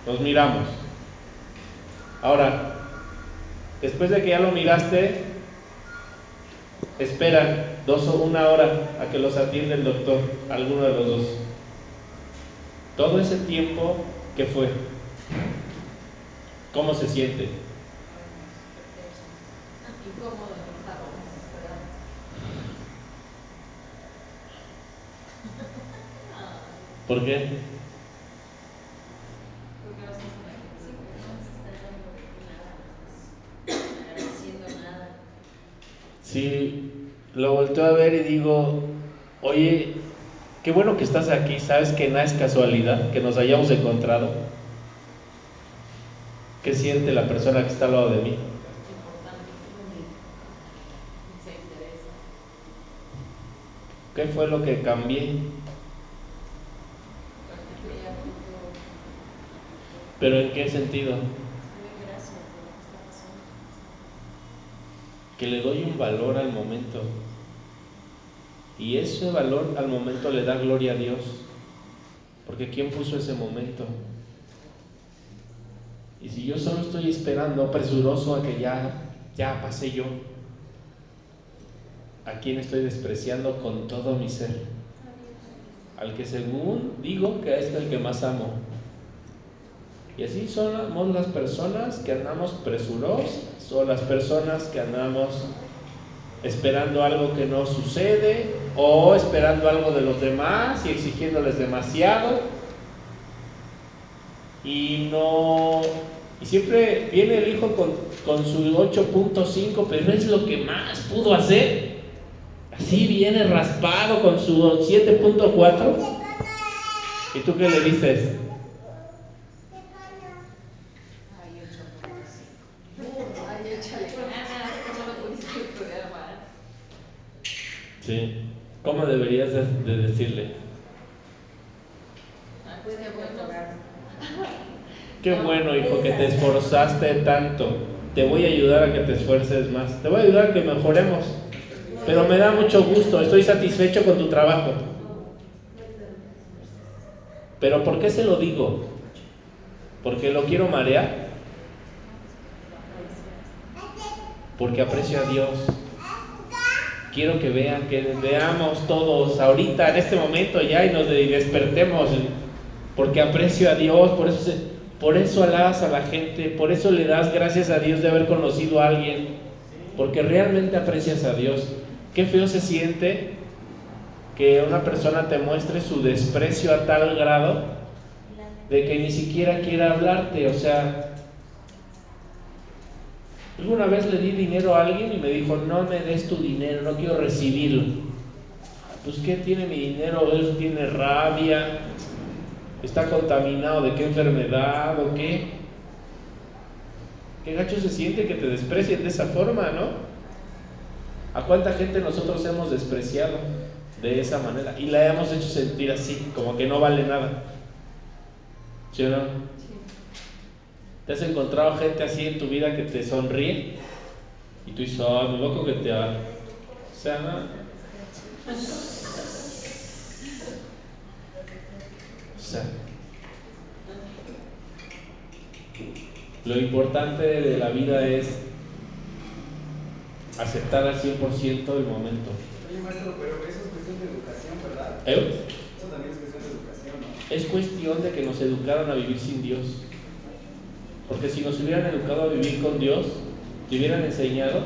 Nos miramos. Ahora, después de que ya lo miraste, esperan dos o una hora a que los atienda el doctor, alguno de los dos. Todo ese tiempo, ¿qué fue? ¿Cómo se siente? ¿Por qué? porque no estás con la gente. Sí, porque no nos estás dando de ti nada, no estás agradeciendo nada. Sí, lo volteo a ver y digo, oye, qué bueno que estás aquí, sabes que no es casualidad que nos hayamos encontrado. ¿Qué siente la persona que está al lado de mí? ¿Qué fue lo que cambié? ¿Pero en qué sentido? Le doy gracias de lo que está pasando. Que le doy un valor al momento. Y ese valor al momento le da gloria a Dios. Porque ¿quién puso ese momento? Y si yo solo estoy esperando, presuroso a que ya, ya pase yo, ¿a quién estoy despreciando con todo mi ser? al que según digo que es el que más amo. Y así somos las personas que andamos presurosas o las personas que andamos esperando algo que no sucede o esperando algo de los demás y exigiéndoles demasiado. Y no y siempre viene el hijo con, con su 8.5, pero es lo que más pudo hacer. Así viene raspado con su 7.4. ¿Y tú qué le dices? Sí. ¿Cómo deberías de, decirle? Qué bueno, hijo, que te esforzaste tanto. Te voy a ayudar a que te esfuerces más. Te voy a ayudar a que mejoremos. Pero me da mucho gusto, estoy satisfecho con tu trabajo. Pero ¿por qué se lo digo? ¿Porque lo quiero marear? Porque aprecio a Dios quiero que vean, que veamos todos ahorita, en este momento ya y nos despertemos, porque aprecio a Dios, por eso, por eso alabas a la gente, por eso le das gracias a Dios de haber conocido a alguien, porque realmente aprecias a Dios. Qué feo se siente que una persona te muestre su desprecio a tal grado de que ni siquiera quiera hablarte, o sea, Alguna vez le di dinero a alguien y me dijo, no me des tu dinero, no quiero recibirlo. Pues ¿qué tiene mi dinero? Él tiene rabia, está contaminado de qué enfermedad o qué. Qué gacho se siente que te desprecien de esa forma, ¿no? ¿A cuánta gente nosotros hemos despreciado de esa manera? Y la hemos hecho sentir así, como que no vale nada. ¿Sí o no? ¿Te has encontrado gente así en tu vida que te sonríe? Y tú dices, oh, me voy a coquetear. O sea, no. O sea, lo importante de la vida es aceptar al 100% el momento. Oye, maestro, pero eso es cuestión de educación, ¿verdad? ¿Eh? Eso también es cuestión de educación, ¿no? Es cuestión de que nos educaron a vivir sin Dios. Porque si nos hubieran educado a vivir con Dios, te hubieran enseñado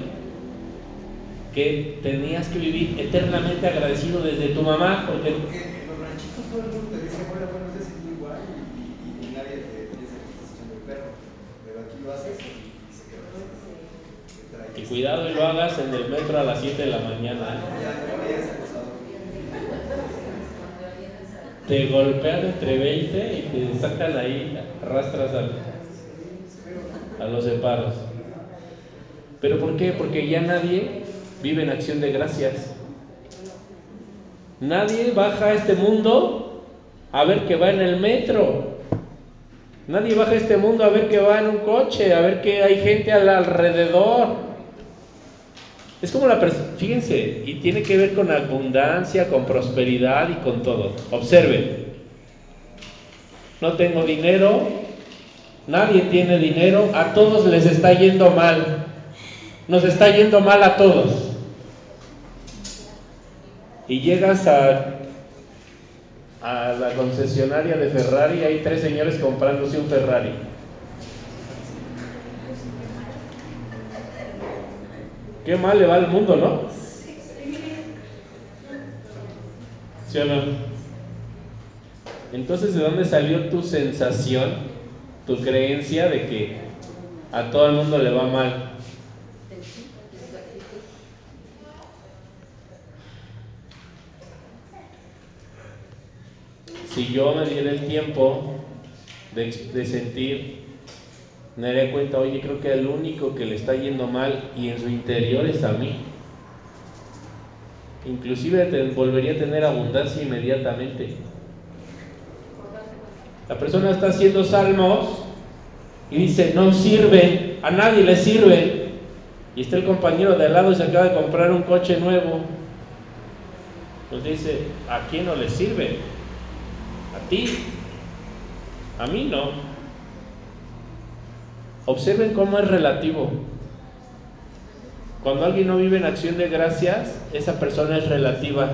que tenías que vivir eternamente agradecido desde tu mamá. Porque, porque en los ranchitos todo el mundo te dice días y tú igual y, y, nadie te piensa que estás echando el perro. Pero aquí lo haces y, se queda Y cuidado y lo hagas en el metro a las 7 de la mañana. Ah, no, ya, no, ya es acosador. Te golpean entre 20 y te sacan ahí, arrastras al, a los separos. ¿Pero por qué? Porque ya nadie vive en acción de gracias. Nadie baja a este mundo a ver que va en el metro. Nadie baja a este mundo a ver que va en un coche, a ver que hay gente al alrededor. Es como la fíjense, y tiene que ver con abundancia, con prosperidad y con todo. Observen. No tengo dinero, nadie tiene dinero, a todos les está yendo mal. Nos está yendo mal a todos. Y llegas a, a la concesionaria de Ferrari, hay tres señores comprándose un Ferrari. Qué mal le va al mundo, ¿no? ¿Sí o no? Entonces, ¿de dónde salió tu sensación, tu creencia de que a todo el mundo le va mal? Si yo me diera el tiempo de, sentir, me daría cuenta, oye, creo que el único que le está yendo mal y en su interior es a mí. Inclusive te volvería a tener abundancia inmediatamente. La persona está haciendo salmos y dice, no sirven, a nadie le sirven. Y está el compañero de al lado y se acaba de comprar un coche nuevo. Pues dice, ¿a quién no le sirve? A ti. A mí no. Observen cómo es relativo. Cuando alguien no vive en acción de gracias, esa persona es relativa.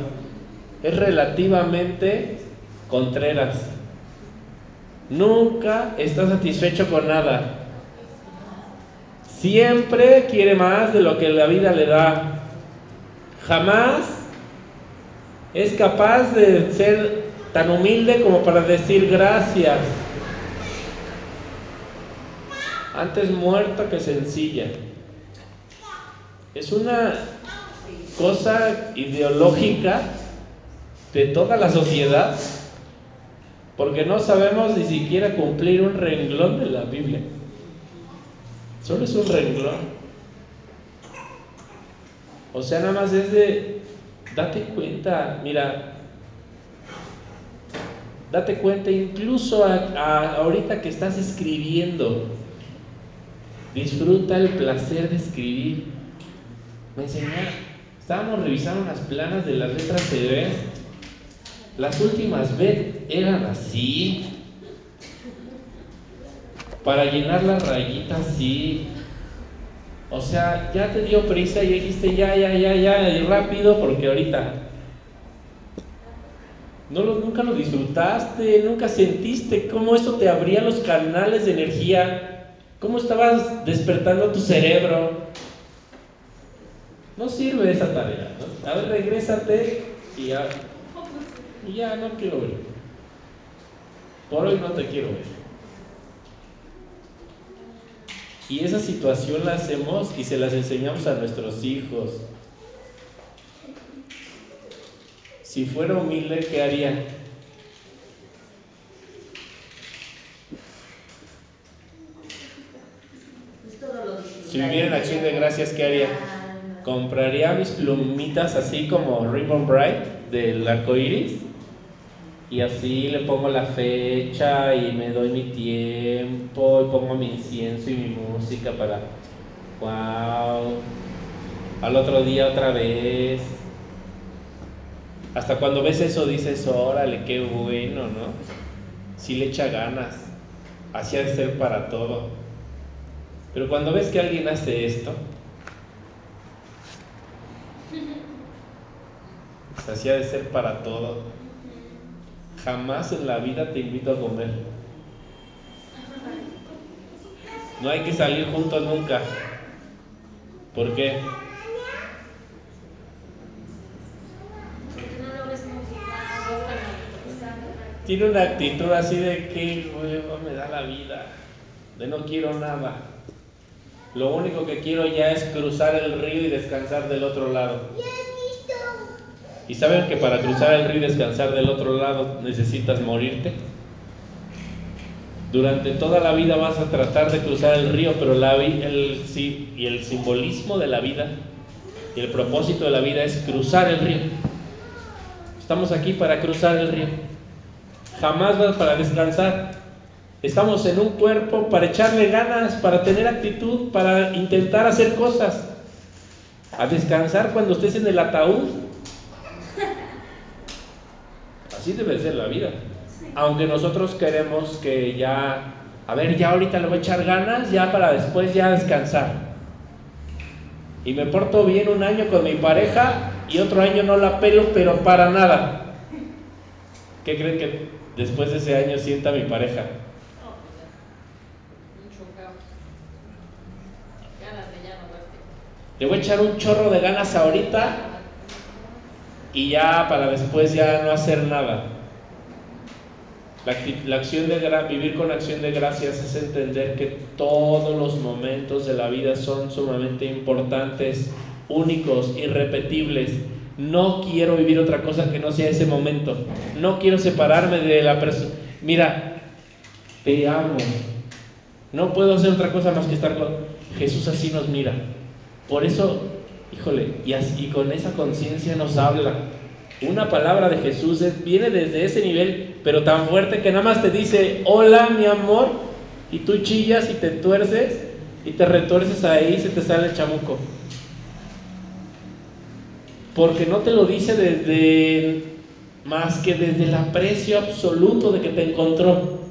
es relativamente contreras. Nunca está satisfecho con nada. Siempre quiere más de lo que la vida le da. Jamás es capaz de ser tan humilde como para decir gracias. Antes muerta que sencilla. Es una cosa ideológica de toda la sociedad porque no sabemos ni siquiera cumplir un renglón de la Biblia. Solo es un renglón. O sea, nada más es de, date cuenta, mira, date cuenta incluso ahorita que estás escribiendo, disfruta el placer de escribir. Me enseñaron, estábamos revisando unas planas de las letras hebreas, las últimas veces eran así, para llenar la rayita así. O sea, ya te dio prisa y dijiste ya, ya, ya, ya, y rápido, porque ahorita no nunca lo disfrutaste, nunca sentiste cómo esto te abría los canales de energía, cómo estabas despertando tu cerebro. No sirve esa tarea. A ver, regrésate y ya, y ya no quiero ver. Por hoy no te quiero ver. Y esa situación la hacemos y se las enseñamos a nuestros hijos. Si fuera humilde, ¿qué haría? Si viviera acción de gracias, ¿qué haría? Compraría mis plumitas así como Rainbow Bright del arco iris y así le pongo la fecha y me doy mi tiempo y pongo mi incienso y mi música para wow al otro día otra vez. Hasta cuando ves eso dices órale qué bueno no si le echa ganas así ha de ser para todo. Pero cuando ves que alguien hace esto así ha de ser para todo Jamás en la vida te invito a comer. No hay que salir juntos nunca. ¿Por qué? Tiene una actitud así de que huevo me da la vida. De no quiero nada. Lo único que quiero ya es cruzar el río y descansar del otro lado. ¿Y saben que para cruzar el río y descansar del otro lado necesitas morirte? Durante toda la vida vas a tratar de cruzar el río, pero la, el, y el simbolismo de la vida y el propósito de la vida es cruzar el río. Estamos aquí para cruzar el río. Jamás vas para descansar. Estamos en un cuerpo para echarle ganas, para tener actitud, para intentar hacer cosas. A descansar cuando estés en el ataúd Así debe ser la vida. Aunque nosotros queremos que ya, a ver, ya ahorita le voy a echar ganas, ya para después ya descansar. Y me porto bien un año con mi pareja y otro año no la pelo, pero para nada. ¿Qué creen que después de ese año sienta mi pareja? Le voy a echar un chorro de ganas ahorita y ya para después ya no hacer nada. La, acción de vivir con acción de gracias es entender que todos los momentos de la vida son sumamente importantes, únicos, irrepetibles. No quiero vivir otra cosa que no sea ese momento. No quiero separarme de la persona. Mira, te amo. No puedo hacer otra cosa más que estar con Jesús así nos mira. Por eso Híjole, y, con esa conciencia nos habla. Una palabra de Jesús viene desde ese nivel, pero tan fuerte que nada más te dice, hola mi amor, y tú chillas y te tuerces y te retuerces ahí y se te sale el chamuco. Porque no te lo dice desde más que desde el aprecio absoluto de que te encontró.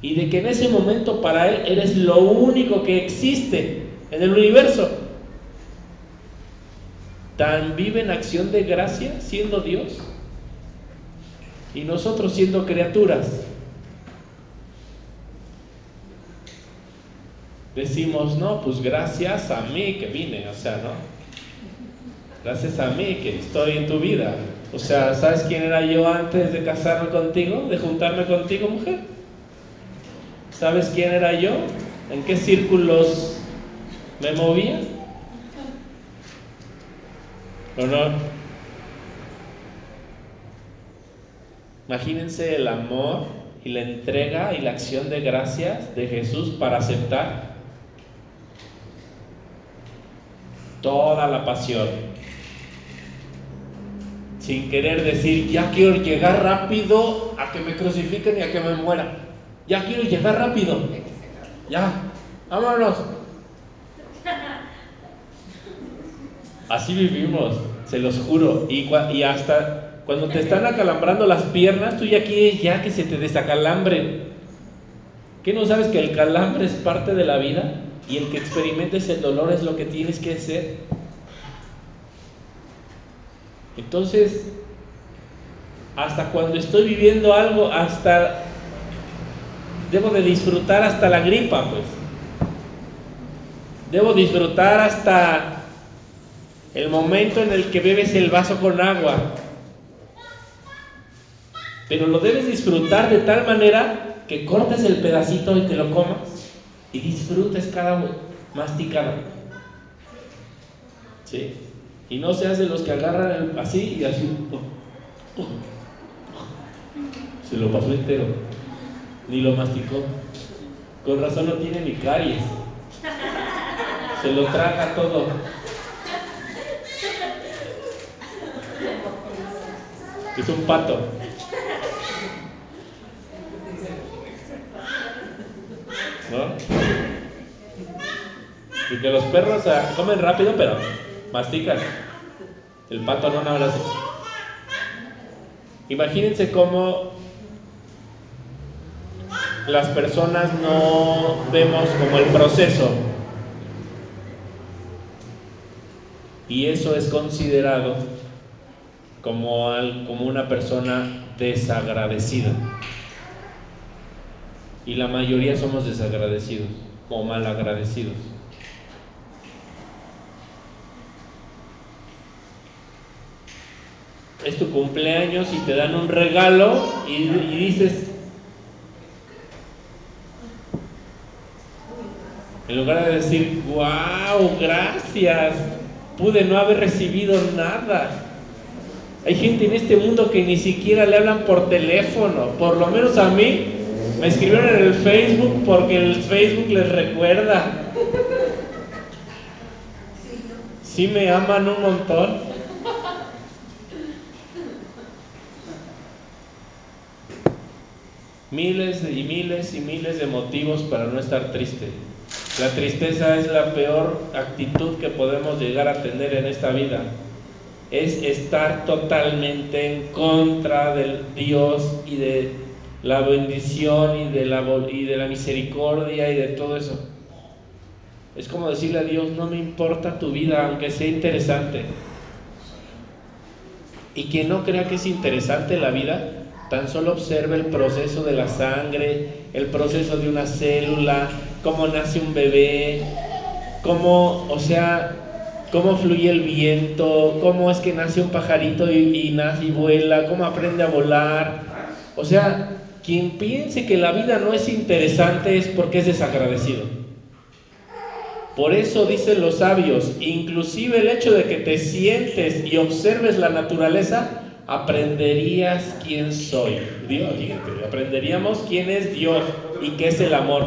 Y de que en ese momento para Él eres lo único que existe en el universo. tan vive en acción de gracia siendo Dios y nosotros siendo criaturas. Decimos, no, pues gracias a mí que vine, o sea, ¿no? Gracias a mí que estoy en tu vida. O sea, ¿sabes quién era yo antes de casarme contigo, de juntarme contigo, mujer? ¿Sabes quién era yo? ¿En qué círculos me movía? ¿O no? Imagínense el amor y la entrega y la acción de gracias de Jesús para aceptar toda la pasión. Sin querer decir, ya quiero llegar rápido a que me crucifiquen y a que me muera. Ya quiero llegar rápido. Ya, vámonos. Así vivimos, se los juro. Y, hasta cuando te están acalambrando las piernas, tú ya quieres ya que se te desacalambre. ¿Qué no sabes que el calambre es parte de la vida? Y el que experimentes el dolor es lo que tienes que hacer. Entonces, hasta cuando estoy viviendo algo, hasta debo de disfrutar hasta la gripa, pues. Debo disfrutar hasta el momento en el que bebes el vaso con agua. Pero lo debes disfrutar de tal manera que cortes el pedacito y te lo comas y disfrutes cada masticada. ¿Sí? Y no seas de los que agarran el, así y así. Se lo pasó entero. Ni lo masticó. Con razón no tiene ni caries. Se lo traga todo. Es un pato. ¿No? Porque los perros comen rápido, pero mastican. El pato no, nada así. Imagínense cómo las personas no vemos como el proceso. Y eso es considerado como, como una persona desagradecida. Y la mayoría somos desagradecidos o malagradecidos. Es tu cumpleaños y te dan un regalo y, y dices, en lugar de decir, wow, gracias, pude no haber recibido nada. Hay gente en este mundo que ni siquiera le hablan por teléfono. Por lo menos a mí me escribieron en el Facebook porque el Facebook les recuerda. Sí me aman un montón. Miles y miles y miles de motivos para no estar triste. La tristeza es la peor actitud que podemos llegar a tener en esta vida es estar totalmente en contra del Dios y de la bendición y de la, y de la misericordia y de todo eso. Es como decirle a Dios, no me importa tu vida, aunque sea interesante. Y quien no crea que es interesante la vida, tan solo observe el proceso de la sangre, el proceso de una célula, cómo nace un bebé, cómo, o sea, cómo fluye el viento, cómo es que nace un pajarito y, nace y vuela, cómo aprende a volar. O sea, quien piense que la vida no es interesante es porque es desagradecido. Por eso dicen los sabios, inclusive el hecho de que te sientes y observes la naturaleza, aprenderías quién soy. Dios, fíjate, aprenderíamos quién es Dios y qué es el amor.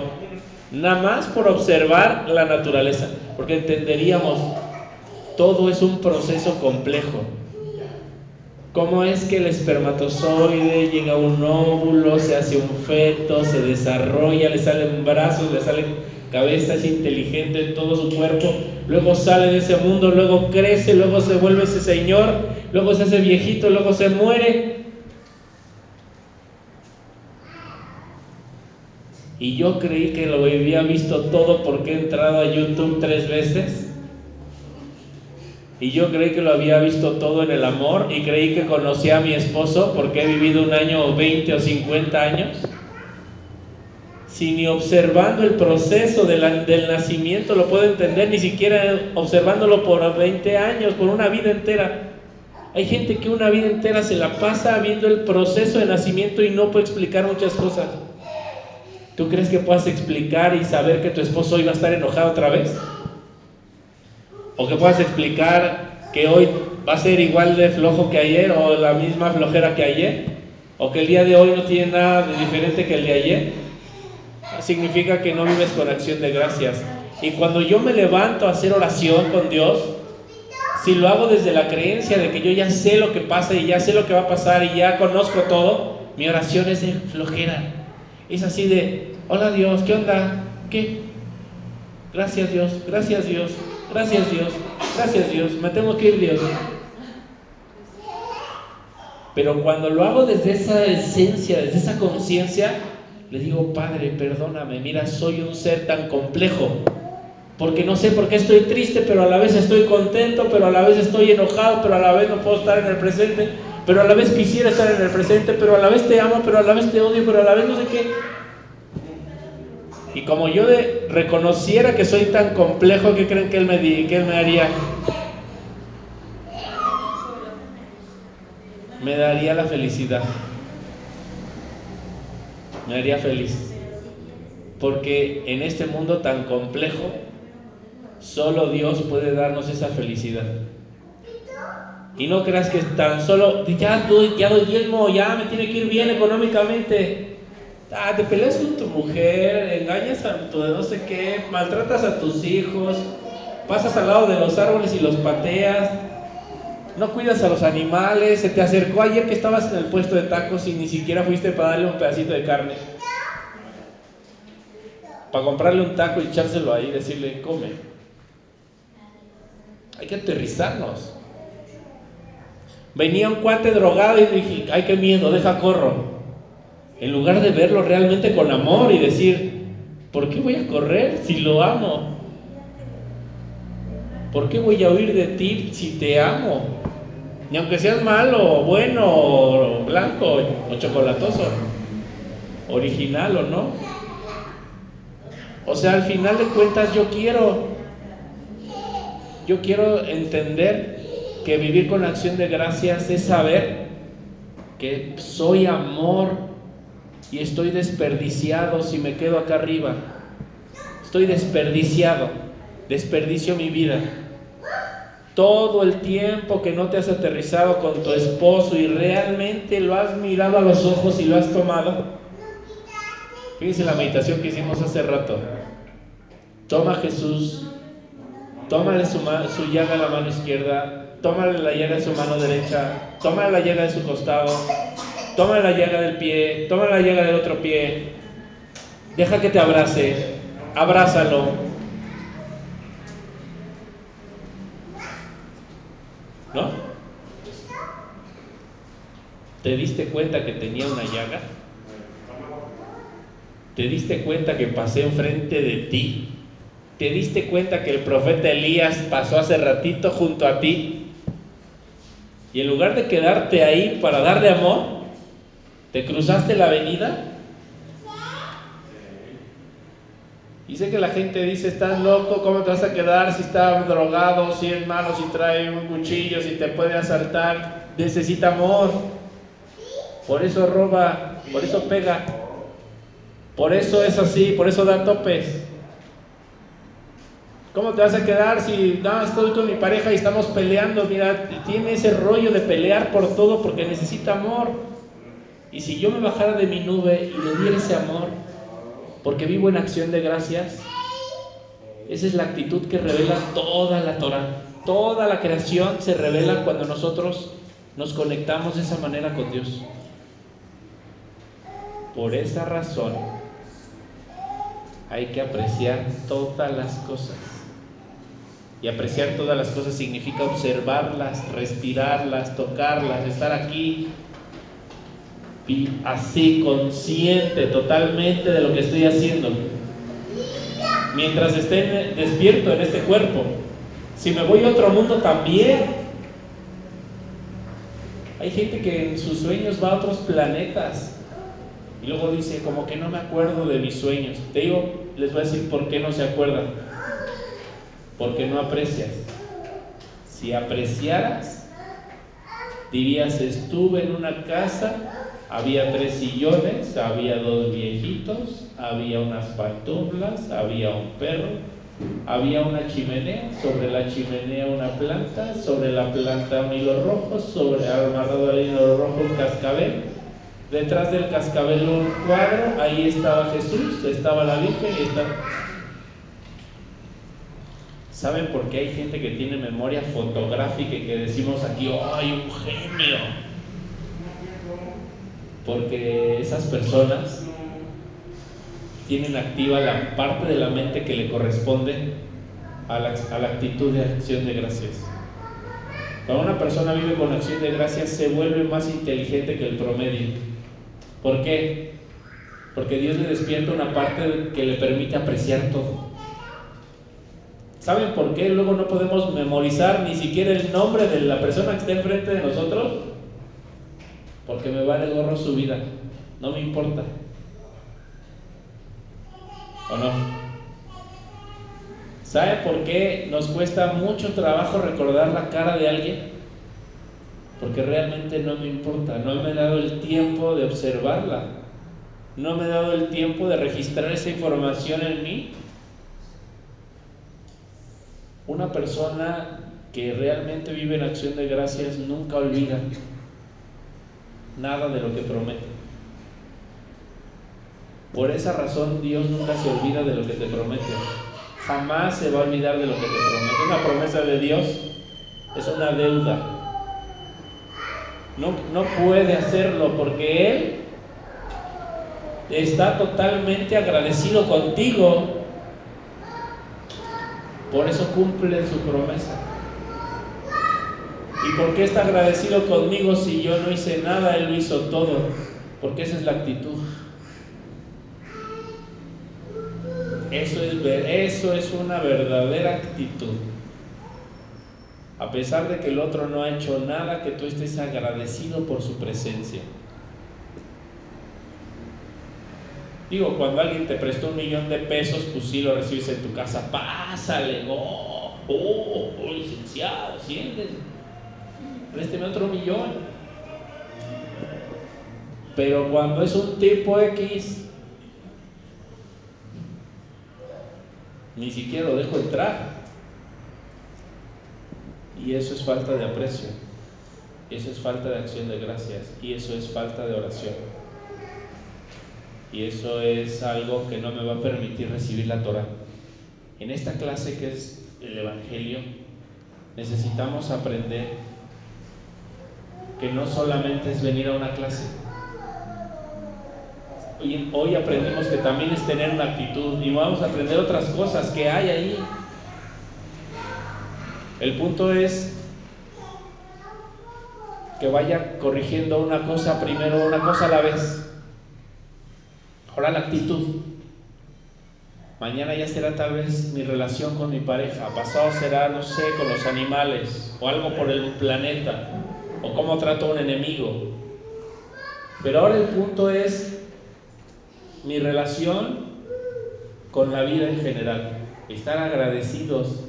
Nada más por observar la naturaleza, porque entenderíamos todo es un proceso complejo. ¿Cómo es que el espermatozoide llega a un óvulo, se hace un feto, se desarrolla, le salen brazos, le sale cabeza, es inteligente en todo su cuerpo, luego sale de ese mundo, luego crece, luego se vuelve ese señor, luego se hace viejito, luego se muere? Y yo creí que lo había visto todo porque he entrado a YouTube tres veces Y yo creí que lo había visto todo en el amor y creí que conocía a mi esposo porque he vivido un año o 20 o 50 años. Si ni observando el proceso del, del nacimiento lo puedo entender, ni siquiera observándolo por 20 años, por una vida entera. Hay gente que una vida entera se la pasa viendo el proceso de nacimiento y no puede explicar muchas cosas. ¿Tú crees que puedas explicar y saber que tu esposo iba a estar enojado otra vez? ¿O que puedas explicar que hoy va a ser igual de flojo que ayer o la misma flojera que ayer? ¿O que el día de hoy no tiene nada de diferente que el de ayer? Significa que no vives con acción de gracias. Y cuando yo me levanto a hacer oración con Dios, si lo hago desde la creencia de que yo ya sé lo que pasa y ya sé lo que va a pasar y ya conozco todo, mi oración es de flojera. Es así de, hola Dios, ¿qué onda? ¿Qué? Gracias Dios, gracias Dios, gracias Dios, gracias Dios, me tengo que ir Dios. Pero cuando lo hago desde esa esencia, desde esa conciencia, le digo, Padre, perdóname, mira, soy un ser tan complejo porque no sé por qué estoy triste, pero a la vez estoy contento, pero a la vez estoy enojado, pero a la vez no puedo estar en el presente, pero a la vez quisiera estar en el presente, pero a la vez te amo, pero a la vez te odio, pero a la vez no sé qué. Y como yo de, reconociera que soy tan complejo, ¿qué creen que él me, di, que él me haría? Me daría la felicidad. Me haría feliz. Porque en este mundo tan complejo, Solo Dios puede darnos esa felicidad. Y no creas que tan solo, ya ya doy diezmo, ya me tiene que ir bien económicamente. Ah, te peleas con tu mujer, engañas a tu no sé qué, maltratas a tus hijos, pasas al lado de los árboles y los pateas, no cuidas a los animales, se te acercó ayer que estabas en el puesto de tacos y ni siquiera fuiste para darle un pedacito de carne. Para comprarle un taco y echárselo ahí y decirle, come. Hay que aterrizarnos. Venía un cuate drogado y dije, ay, qué miedo, deja corro. En lugar de verlo realmente con amor y decir, ¿por qué voy a correr si lo amo? ¿Por qué voy a huir de ti si te amo? Ni aunque seas malo, bueno, o blanco, o chocolatoso, original o no. O sea, al final de cuentas yo quiero yo quiero entender que vivir con acción de gracias es saber que soy amor y estoy desperdiciado si me quedo acá arriba. Estoy desperdiciado, desperdicio mi vida. Todo el tiempo que no te has aterrizado con tu esposo y realmente lo has mirado a los ojos y lo has tomado. Fíjense la meditación que hicimos hace rato. Toma Jesús tómale su, su llaga en la mano izquierda, tómale la llaga en su mano derecha, tómale la llaga de su costado, tómale la llaga del pie, tómale la llaga del otro pie, deja que te abrace, abrázalo. ¿No? ¿Te diste cuenta que tenía una llaga? ¿Te diste cuenta que pasé enfrente de ti ¿Te diste cuenta que el profeta Elías pasó hace ratito junto a ti? Y en lugar de quedarte ahí para darle amor, ¿te cruzaste la avenida? Y sé que la gente dice, estás loco, ¿cómo te vas a quedar si está drogado, si es malo, si trae un cuchillo, si te puede asaltar? Necesita amor. Por eso roba, por eso pega. Por eso es así, por eso da topes. ¿Cómo te vas a quedar si no, estoy con mi pareja y estamos peleando? Mira, tiene ese rollo de pelear por todo porque necesita amor. Y si yo me bajara de mi nube y le diera ese amor, porque vivo en acción de gracias, esa es la actitud que revela toda la Torah. Toda la creación se revela cuando nosotros nos conectamos de esa manera con Dios. Por esa razón hay que apreciar todas las cosas. Y apreciar todas las cosas significa observarlas, respirarlas, tocarlas, estar aquí así consciente totalmente de lo que estoy haciendo. Mientras esté despierto en este cuerpo. Si me voy a otro mundo también. Hay gente que en sus sueños va a otros planetas y luego dice, como que no me acuerdo de mis sueños. Te digo, les voy a decir por qué no se acuerdan. Porque no aprecias. Si apreciaras, dirías, estuve en una casa, había tres sillones, había dos viejitos, había unas pantuflas, había un perro, había una chimenea, sobre la chimenea una planta, sobre la planta un hilo rojo, sobre amarrado al hilo rojo un cascabel, detrás del cascabel un cuadro, ahí estaba Jesús, estaba la Virgen y estaba... ¿Saben por qué hay gente que tiene memoria fotográfica y que decimos aquí, ¡oh, hay un genio! Porque esas personas tienen activa la parte de la mente que le corresponde a la, a la actitud de acción de gracias. Cuando una persona vive con acción de gracias se vuelve más inteligente que el promedio. ¿Por qué? Porque Dios le despierta una parte que le permite apreciar todo. ¿Saben por qué luego no podemos memorizar ni siquiera el nombre de la persona que está enfrente de nosotros? Porque me vale gorro su vida, no me importa. ¿O no? ¿Saben por qué nos cuesta mucho trabajo recordar la cara de alguien? Porque realmente no me importa, no me he dado el tiempo de observarla, no me he dado el tiempo de registrar esa información en mí una persona que realmente vive en acción de gracias nunca olvida nada de lo que promete. Por esa razón Dios nunca se olvida de lo que te promete. Jamás se va a olvidar de lo que te promete. Una promesa de Dios es una deuda. No, no puede hacerlo porque Él está totalmente agradecido contigo por eso cumple su promesa. ¿Y por qué está agradecido conmigo si yo no hice nada? Él lo hizo todo. Porque esa es la actitud. Eso es, eso es una verdadera actitud. A pesar de que el otro no ha hecho nada, que tú estés agradecido por su presencia. Digo, cuando alguien te prestó un millón de pesos, pues sí lo recibes en tu casa. Pásale, oh, oh, oh licenciado, siéntese. Présteme otro millón. Pero cuando es un tipo X, ni siquiera lo dejo entrar. Y eso es falta de aprecio. Eso es falta de acción de gracias. Y eso es falta de oración. Y eso es algo que no me va a permitir recibir la Torah. En esta clase que es el Evangelio, necesitamos aprender que no solamente es venir a una clase. Hoy, hoy aprendimos que también es tener una actitud y vamos a aprender otras cosas que hay ahí. El punto es que vaya corrigiendo una cosa primero, una cosa a la vez. Ahora la actitud. Mañana ya será tal vez mi relación con mi pareja. Pasado será, no sé, con los animales o algo por el planeta o cómo trato a un enemigo. Pero ahora el punto es mi relación con la vida en general. Estar agradecidos.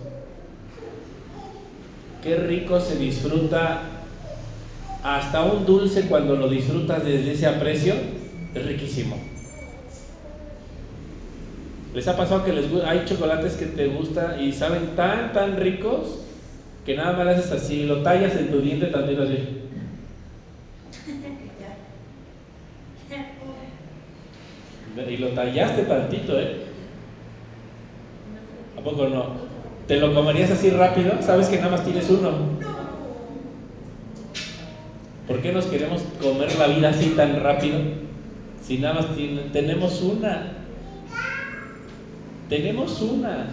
Qué rico se disfruta hasta un dulce cuando lo disfrutas desde ese aprecio. Es riquísimo. ¿Les ha pasado que les hay chocolates que te gustan y saben tan, tan ricos que nada más le haces así, lo tallas en tu diente tantito así? Y lo tallaste tantito, ¿eh? ¿A poco no? ¿Te lo comerías así rápido? ¿Sabes que nada más tienes uno? ¿Por qué nos queremos comer la vida así tan rápido? Si nada más tenemos una. Tenemos una.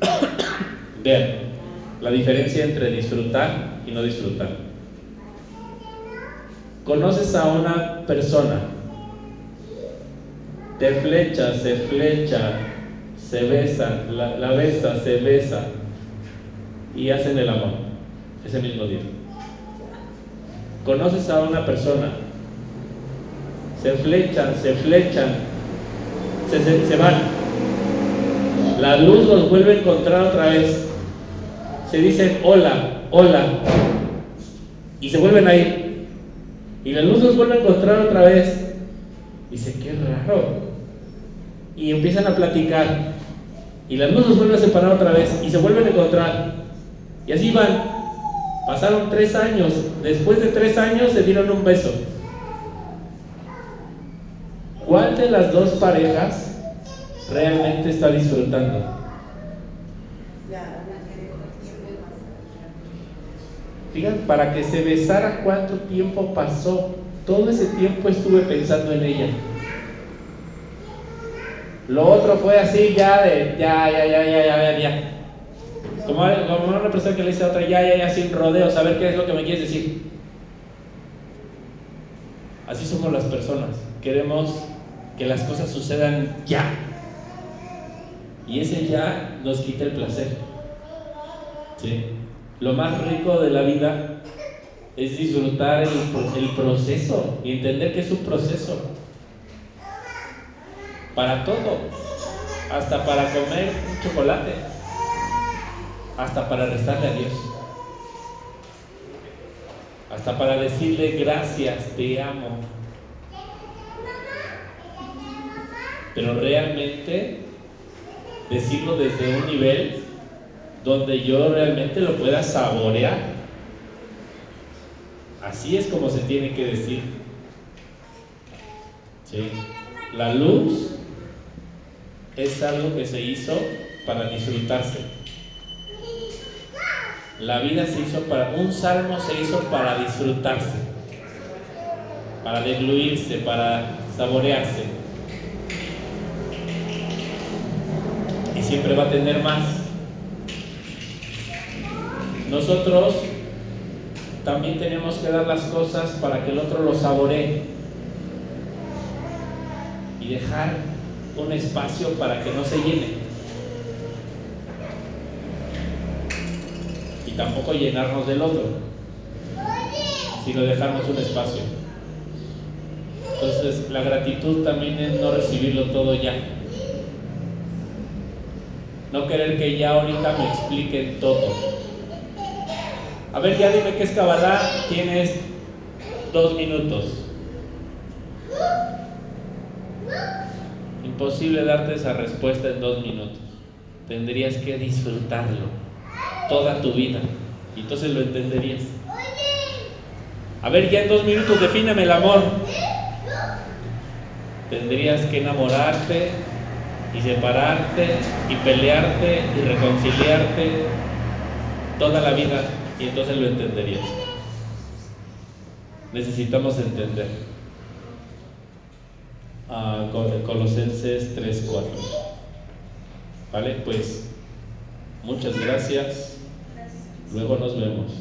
La diferencia entre disfrutar y no disfrutar. Conoces a una persona, te flecha, se flecha, se besan, la, besa, se besa y hacen el amor ese mismo día. Conoces a una persona, se flechan, se flechan, se, se, se van. La luz los vuelve a encontrar otra vez. Se dicen hola, hola, y se vuelven a ir. Y la luz los vuelve a encontrar otra vez. Dice, qué raro. Y empiezan a platicar. Y la luz los vuelve a separar otra vez y se vuelven a encontrar. Y así van. Pasaron tres años. Después de tres años se dieron un beso. ¿Cuál de las dos parejas realmente está disfrutando? La, la que dejó Se tiempo ve pasar. Para que se besara cuánto tiempo pasó. Todo ese tiempo estuve pensando en ella. Lo otro fue así ya de ya, ya, ya, ya, ya, ya. Como, como una persona que le dice a otra, ya, ya, ya, sin rodeos, a ver qué es lo que me quieres decir. Así somos las personas. Queremos que las cosas sucedan ya. Y ese ya nos quita el placer. ¿Sí? Lo más rico de la vida es disfrutar el, pro- el proceso y entender que es un proceso. Para todo. Hasta para comer un chocolate. Hasta para rezarle a Dios. Hasta para decirle gracias, te amo. Pero realmente decirlo desde un nivel donde yo realmente lo pueda saborear. Así es como se tiene que decir. ¿Sí? La luz es algo que se hizo para disfrutarse. La vida se hizo para, un salmo se hizo para disfrutarse, para degluirse, para saborearse. Y siempre va a tener más. Nosotros también tenemos que dar las cosas para que el otro lo saboree y dejar un espacio para que no se llene. Y tampoco llenarnos del otro, sino dejarnos un espacio. Entonces, la gratitud también es no recibirlo todo ya. No querer que ya ahorita me expliquen todo. A ver, ya dime qué es Kabbalah. Tienes dos minutos. Imposible darte esa respuesta en dos minutos. Tendrías que disfrutarlo toda tu vida. Y entonces lo entenderías. A ver, ya en dos minutos defíneme el amor. Tendrías que enamorarte y separarte y pelearte y reconciliarte toda la vida y entonces lo entenderías. Necesitamos entender. Col- Colosenses 3:4. ¿Vale? Pues muchas. Gracias. Luego nos vemos.